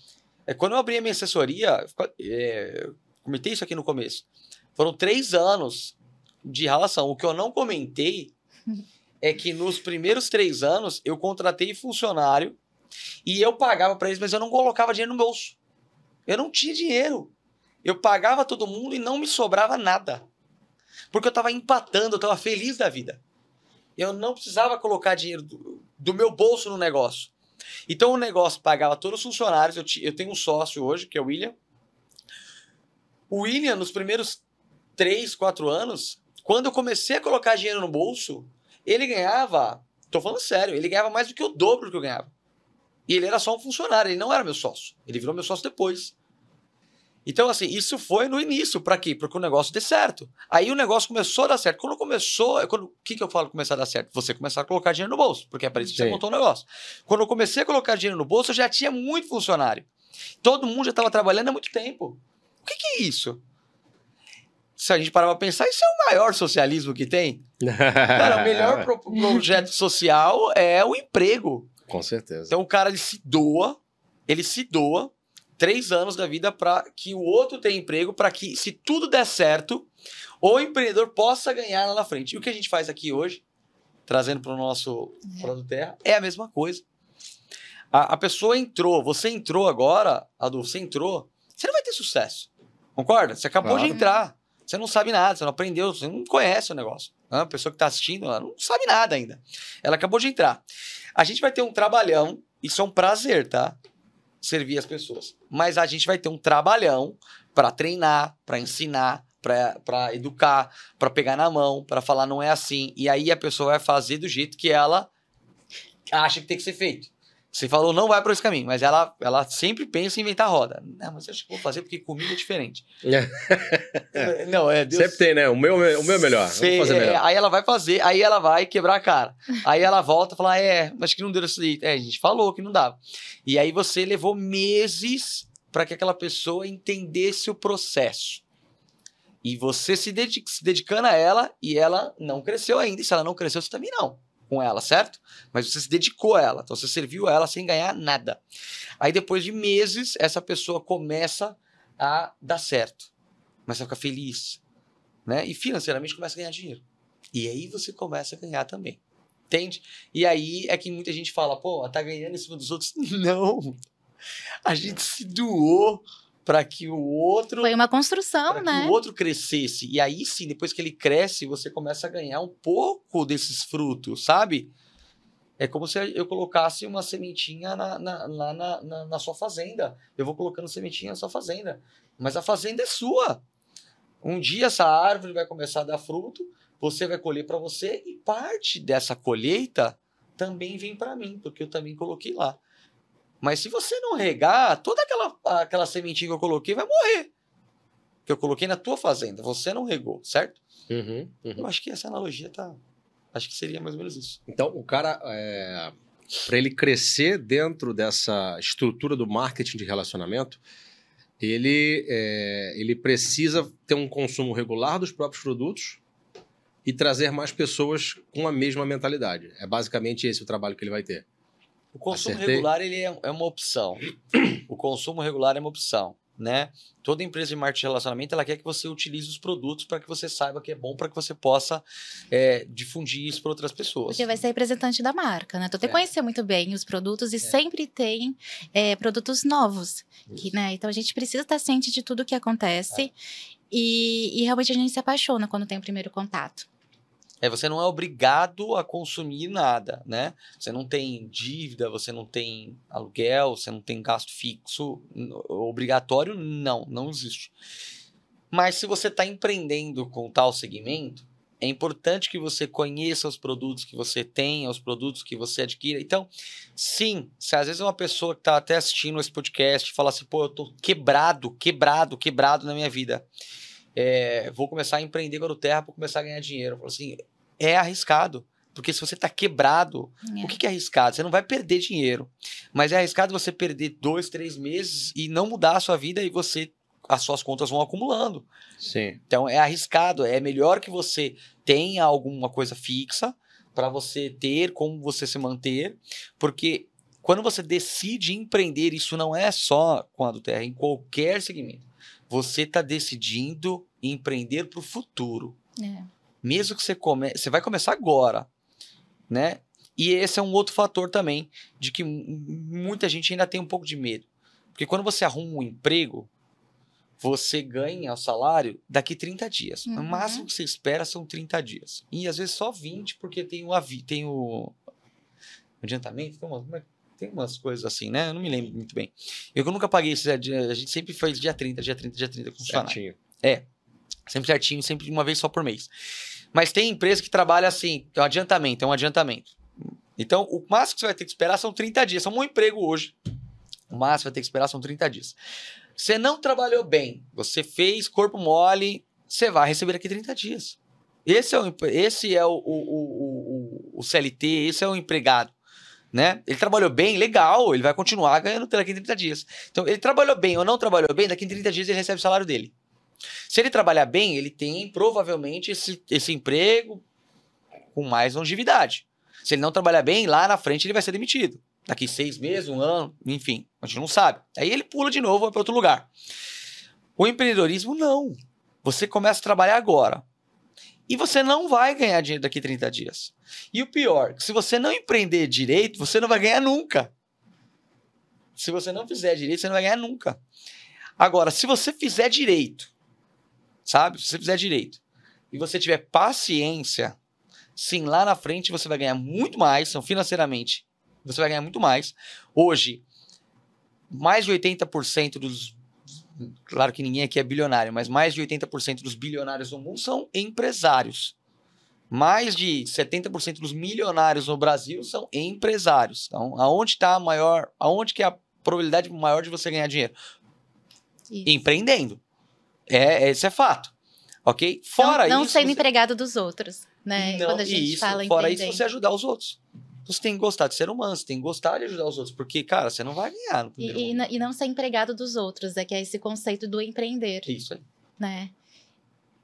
É, quando eu abri a minha assessoria, é, eu comentei isso aqui no começo, foram três anos de relação. O que eu não comentei é que nos primeiros três anos eu contratei funcionário e eu pagava para eles, mas eu não colocava dinheiro no bolso. Eu não tinha dinheiro. Eu pagava todo mundo e não me sobrava nada. Porque eu estava empatando, eu estava feliz da vida. Eu não precisava colocar dinheiro do, do meu bolso no negócio. Então o negócio pagava todos os funcionários. Eu, eu tenho um sócio hoje, que é o William. O William, nos primeiros três, quatro anos, quando eu comecei a colocar dinheiro no bolso, ele ganhava, tô falando sério, ele ganhava mais do que o dobro do que eu ganhava. E ele era só um funcionário, ele não era meu sócio. Ele virou meu sócio depois. Então, assim, isso foi no início. Pra quê? Para que o negócio dê certo. Aí o negócio começou a dar certo. Quando começou. é Quando, o que, que eu falo começar a dar certo? Você começar a colocar dinheiro no bolso, porque é para isso que você Sim. montou o negócio. Quando eu comecei a colocar dinheiro no bolso, eu já tinha muito funcionário. Todo mundo já estava trabalhando há muito tempo. O que, que é isso? Se a gente parar pra pensar, isso é o maior socialismo que tem. Cara, o melhor pro- projeto social é o emprego. Com certeza. Então o cara ele se doa, ele se doa três anos da vida para que o outro tenha emprego, para que, se tudo der certo, o empreendedor possa ganhar lá na frente. E o que a gente faz aqui hoje, trazendo para o nosso Produto Terra, é a mesma coisa. A, a pessoa entrou, você entrou agora, Adu, você entrou, você não vai ter sucesso. Concorda? Você acabou Claro. de entrar. Você não sabe nada, você não aprendeu, você não conhece o negócio. A pessoa que está assistindo, ela não sabe nada ainda. Ela acabou de entrar. A gente vai ter um trabalhão, isso é um prazer, tá? Servir as pessoas. Mas a gente vai ter um trabalhão para treinar, para ensinar, para educar, para pegar na mão, para falar não é assim. E aí a pessoa vai fazer do jeito que ela acha que tem que ser feito. Você falou, não vai por esse caminho, mas ela, ela sempre pensa em inventar roda. Não, mas eu acho que vou fazer porque comigo é diferente. não, é Deus. Sempre tem, né? O meu, o meu é melhor. Sei, fazer é, melhor. aí ela vai fazer, aí ela vai quebrar a cara. Aí ela volta e fala: É, acho que não deu isso. É, a gente falou que não dava. E aí você levou meses para que aquela pessoa entendesse o processo. E você se, se dedicando a ela e ela não cresceu ainda. E se ela não cresceu, você também não. Com ela, certo? Mas você se dedicou a ela. Então você serviu a ela sem ganhar nada. Aí depois de meses, essa pessoa começa a dar certo. Começa a ficar feliz né? E financeiramente começa a ganhar dinheiro. E aí você começa a ganhar também. Entende? E aí é que muita gente fala, pô, tá ganhando em cima dos outros. Não! A gente se doou para que o outro. Foi uma construção, Para né? que o outro crescesse. E aí sim, depois que ele cresce, você começa a ganhar um pouco desses frutos, sabe? É como se eu colocasse uma sementinha na, na, lá na, na, na sua fazenda. Eu vou colocando sementinha na sua fazenda. Mas a fazenda é sua. Um dia essa árvore vai começar a dar fruto, você vai colher para você e parte dessa colheita também vem para mim, porque eu também coloquei lá. Mas se você não regar, toda aquela, aquela sementinha que eu coloquei vai morrer. Que eu coloquei na tua fazenda, você não regou, certo? Uhum, uhum. Eu acho que essa analogia tá. Acho que seria mais ou menos isso. Então, o cara, é, para ele crescer dentro dessa estrutura do marketing de relacionamento, ele, é, ele precisa ter um consumo regular dos próprios produtos e trazer mais pessoas com a mesma mentalidade. É basicamente esse o trabalho que ele vai ter. O consumo Acertei. regular ele é, é uma opção. O consumo regular é uma opção, né? Toda empresa de marketing de relacionamento ela quer que você utilize os produtos para que você saiba que é bom para que você possa é, difundir isso para outras pessoas. Porque vai ser representante da marca, né? Então tem que É. conhecer muito bem os produtos e sempre tem é, produtos novos. que, né? Então a gente precisa estar ciente de tudo que acontece. E, e realmente a gente se apaixona quando tem o primeiro contato. É, você não é obrigado a consumir nada, né? Você não tem dívida, você não tem aluguel, você não tem gasto fixo obrigatório, não, não existe. Mas se você está empreendendo com tal segmento, é importante que você conheça os produtos que você tem, os produtos que você adquira. Então, sim, se às vezes uma pessoa que está até assistindo esse podcast fala assim, pô, eu tô quebrado, quebrado, quebrado na minha vida. É, vou começar a empreender com a terra para começar a ganhar dinheiro. Eu falo assim, é arriscado. Porque se você está quebrado, É. o que, que é arriscado? Você não vai perder dinheiro. Mas é arriscado você perder dois, três meses e não mudar a sua vida e você. As suas contas vão acumulando. Sim. Então é arriscado. É melhor que você tenha alguma coisa fixa para você ter como você se manter. Porque quando você decide empreender, isso não é só com a do Terra, em qualquer segmento. Você está decidindo empreender para o futuro É. mesmo que você come... você vai começar agora, né? E esse é um outro fator também de que mu- muita gente ainda tem um pouco de medo. Porque quando você arruma um emprego, você ganha o salário daqui 30 dias. O Uhum. máximo que você espera são 30 dias. E às vezes só 20, porque tem o avi... tem o adiantamento, tem umas, é- tem umas coisas assim, né? Eu não me lembro muito bem. Eu nunca paguei esse dia, a gente sempre fez dia 30, dia 30, dia 30 com funcionário. Certinho. Sempre certinho, sempre uma vez só por mês. Mas tem empresa que trabalha assim, é um adiantamento, é um adiantamento. Então, o máximo que você vai ter que esperar são 30 dias. São um emprego hoje. O máximo que vai ter que esperar são 30 dias. Você não trabalhou bem, você fez corpo mole, você vai receber daqui 30 dias. Esse é o, esse é o, o, o, o, CLT, esse é o empregado. Né? Ele trabalhou bem, legal, ele vai continuar ganhando daqui 30 dias. Então, ele trabalhou bem ou não trabalhou bem, daqui 30 dias ele recebe o salário dele. Se ele trabalhar bem, ele tem provavelmente esse, esse emprego com mais longevidade. Se ele não trabalhar bem, lá na frente ele vai ser demitido. Daqui seis meses, um ano, enfim, a gente não sabe. Aí ele pula de novo, vai para outro lugar. O empreendedorismo, não. Você começa a trabalhar agora. E você não vai ganhar dinheiro daqui 30 dias. E o pior, se você não empreender direito, você não vai ganhar nunca. Se você não fizer direito, você não vai ganhar nunca. Agora, se você fizer direito, sabe? Se você fizer direito e você tiver paciência, sim, lá na frente você vai ganhar muito mais, então, financeiramente, você vai ganhar muito mais. Hoje, mais de 80% dos. Claro que ninguém aqui é bilionário, mas mais de 80% dos bilionários do mundo são empresários. Mais de 70% dos milionários no Brasil são empresários. Então, aonde está a maior. Aonde que é a probabilidade maior de você ganhar dinheiro? Isso. empreendendo. É, esse é fato. Ok? Fora não, não isso. sendo você- empregado dos outros, né? Não, Quando a gente isso, fala fora empreendendo. isso, você ajudar os outros. Você tem que gostar de ser humano, você tem que gostar de ajudar os outros, porque, cara, você não vai ganhar no primeiro E, e, e não ser empregado dos outros, é que é esse conceito do empreender, Isso aí. né?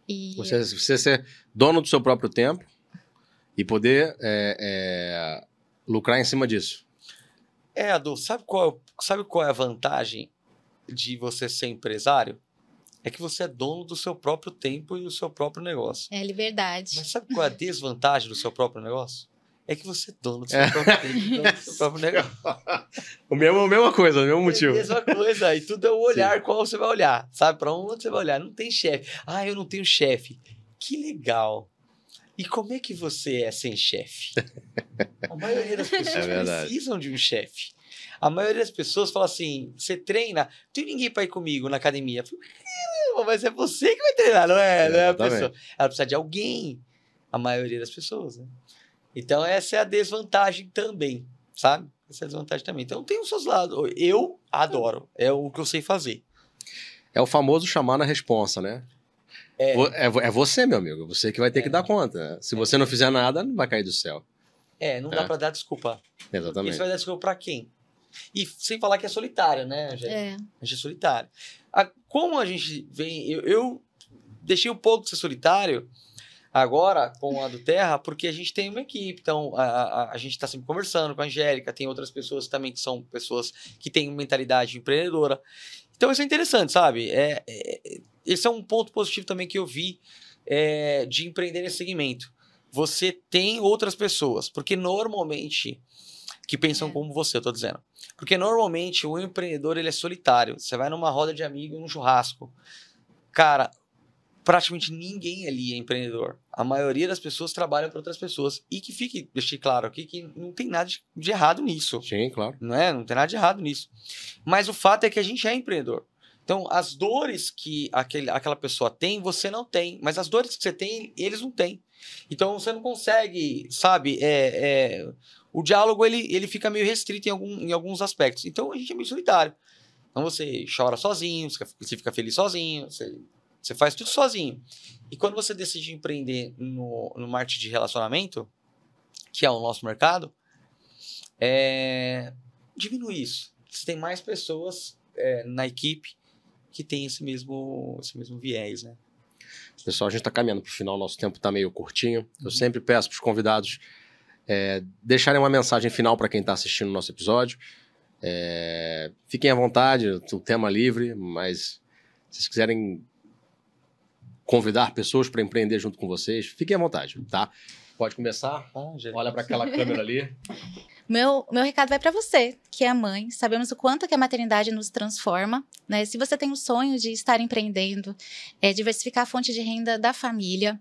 E Você, você ser dono do seu próprio tempo e poder é, é, lucrar em cima disso. É, Adu, sabe qual, sabe qual é a vantagem de você ser empresário? É que você é dono do seu próprio tempo e do seu próprio negócio. é liberdade. Mas sabe qual é a desvantagem do seu próprio negócio? É que você é dono do seu próprio tempo e dono do seu próprio negócio. O mesmo, a mesma coisa, o mesmo É a motivo. mesma coisa. E tudo é o olhar, qual você vai olhar. Sabe? Pra onde você vai olhar. Não tem chefe. Ah, eu não tenho chefe. Que legal. E como é que você é sem chefe? A maioria das pessoas É precisam de um chefe. A maioria das pessoas fala assim: você treina, não tem ninguém pra ir comigo na academia. Eu falo, mas é você que vai treinar, não é? Não é a pessoa. Ela precisa de alguém. A maioria das pessoas, né? Então, essa é a desvantagem também, sabe? Essa é a desvantagem também. Então, tem os seus lados. Eu adoro. É o que eu sei fazer. É o famoso chamar na responsa, né? É. É, é você, meu amigo. Você que vai ter É. que dar conta. Se você não fizer nada, não vai cair do céu. É, não É. dá pra dar desculpa. Porque Exatamente. você vai dar desculpa pra quem? E sem falar que é solitário, né, Angélica? É. A gente é solitário. A- como a gente vem. Eu, eu deixei um pouco de ser solitário agora com a do Terra, porque a gente tem uma equipe. Então, a, a, a gente está sempre conversando com a Angélica, tem outras pessoas também que são pessoas que têm mentalidade empreendedora. Então, isso é interessante, sabe? É, é- esse é um ponto positivo também que eu vi é, de empreender nesse segmento. Você tem outras pessoas, porque normalmente que pensam É. como você, eu tô dizendo. Porque normalmente o empreendedor ele é solitário. Você vai numa roda de amigos, num churrasco. Cara, praticamente ninguém ali é empreendedor. A maioria das pessoas trabalham para outras pessoas. E que fique, deixei claro aqui, que não tem nada de- de errado nisso. Sim, claro. Não é? Não tem nada de errado nisso. Mas o fato é que a gente é empreendedor. Então, as dores que aquele, aquela pessoa tem, você não tem. Mas as dores que você tem, eles não têm. Então, você não consegue, sabe? É, é, o diálogo, ele, ele fica meio restrito em, algum, em alguns aspectos. Então, a gente é meio solitário. Então, você chora sozinho, você fica- feliz sozinho, você, você faz tudo sozinho. E quando você decide empreender no, no marketing de relacionamento, que é o nosso mercado, é, diminui isso. Você tem mais pessoas é, na equipe que tem esse mesmo, esse mesmo viés, né? Pessoal, a gente está caminhando para o final, nosso tempo está meio curtinho. Uhum. Eu sempre peço para os convidados é, deixarem uma mensagem final para quem está assistindo o nosso episódio. É, fiquem à vontade, o tema é livre, mas se vocês quiserem convidar pessoas para empreender junto com vocês, fiquem à vontade, tá? Pode começar. Olha para aquela câmera ali. Meu, meu recado vai para você, que é mãe. Sabemos o quanto que a maternidade nos transforma. Né? Se você tem o sonho de estar empreendendo, é, diversificar a fonte de renda da família,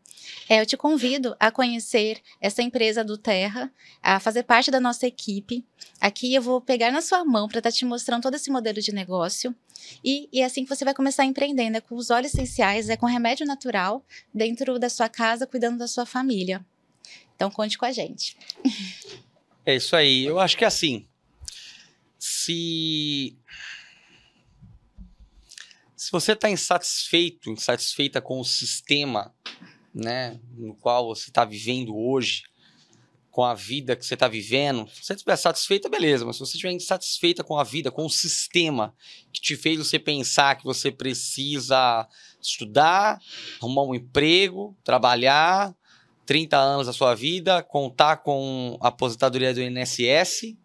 é, eu te convido a conhecer essa empresa do Terra, a fazer parte da nossa equipe. Aqui eu vou pegar na sua mão para estar te mostrando todo esse modelo de negócio. E, e é assim que você vai começar empreendendo, é com os óleos essenciais, é com remédio natural, dentro da sua casa, cuidando da sua família. Então conte com a gente. É isso aí. Eu acho que é assim. Se. Se você está insatisfeito, insatisfeita com o sistema, né, no qual você está vivendo hoje, com a vida que você está vivendo, se você estiver satisfeita, beleza, mas se você estiver insatisfeita com a vida, com o sistema que te fez você pensar que você precisa estudar, arrumar um emprego, trabalhar, 30 anos da sua vida, contar com a aposentadoria do INSS,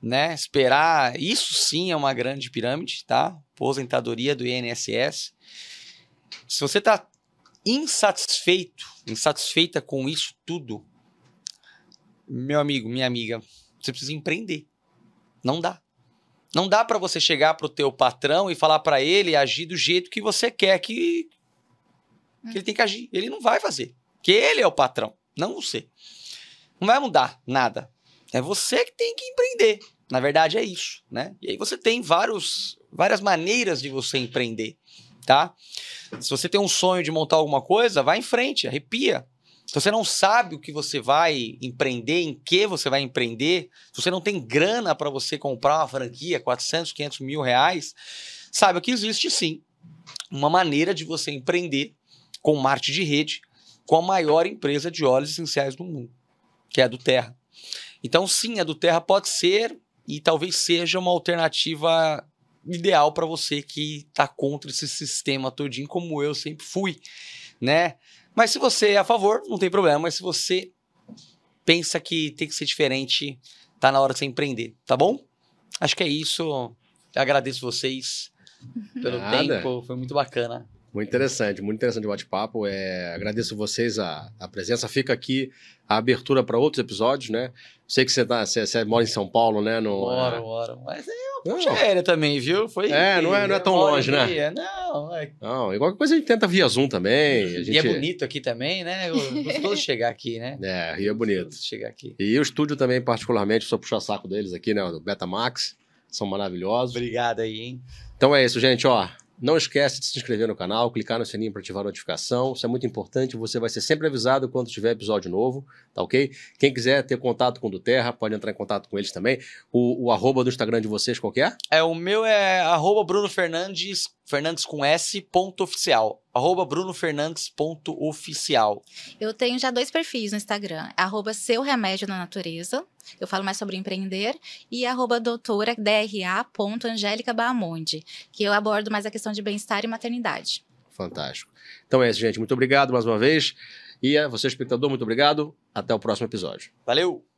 né? Esperar, isso sim é uma grande pirâmide, tá? Aposentadoria do INSS. Se você está insatisfeito, insatisfeita com isso tudo, meu amigo, minha amiga, você precisa empreender. Não dá. Não dá para você chegar pro teu patrão e falar para ele agir do jeito que você quer que, que ele tem que agir. Ele não vai fazer. Que ele é o patrão, não você. Não vai mudar nada. É você que tem que empreender. Na verdade é isso, né? E aí você tem vários, várias maneiras de você empreender, tá? Se você tem um sonho de montar alguma coisa, vai em frente, arrepia. Se você não sabe o que você vai empreender, em que você vai empreender, se você não tem grana para você comprar uma franquia, 400, 500 mil reais, saiba que existe sim uma maneira de você empreender com marketing de rede, com a maior empresa de óleos essenciais do mundo, que é a do Terra. Então, sim, a do Terra pode ser e talvez seja uma alternativa ideal para você que está contra esse sistema todinho, como eu sempre fui, né? Mas se você é a favor, não tem problema. Mas se você pensa que tem que ser diferente, tá na hora de você empreender, tá bom? Acho que é isso. Eu agradeço vocês pelo Nada. tempo, foi muito bacana. Muito interessante, muito interessante o bate-papo. É, agradeço vocês a, a presença. Fica aqui a abertura para outros episódios, né? Sei que você, tá, você, você mora em São Paulo, né? No, Bora, bora. Mas é uma aérea também, viu? Foi É, não é- não é tão longe, né? meia. Não, é não, igual coisa a gente tenta via Zoom também. A gente, E é bonito aqui também, né? Gostoso de chegar aqui, né? É, Rio é bonito. Chegar aqui. E o estúdio também, particularmente, só puxar saco deles aqui, né? Do Betamax. São maravilhosos. Obrigado aí, hein? Então é isso, gente, ó. Não esquece de se inscrever no canal, clicar no sininho para ativar a notificação. Isso é muito importante. Você vai ser sempre avisado quando tiver episódio novo, tá ok? Quem quiser ter contato com o do Terra, pode entrar em contato com eles também. O, o arroba do Instagram de vocês, qual é? É, o meu é arroba Bruno Fernandes Fernandes com S, ponto oficial. Arroba brunofernandes.oficial. Eu tenho já dois perfis no Instagram. Arroba Seu Remédio na Natureza. Eu falo mais sobre empreender. E arroba doutora DRA. Angélica Bahamonde, que eu abordo mais a questão de bem-estar e maternidade. Fantástico. Então é isso, gente. Muito obrigado mais uma vez. E a você, espectador, muito obrigado. Até o próximo episódio. Valeu!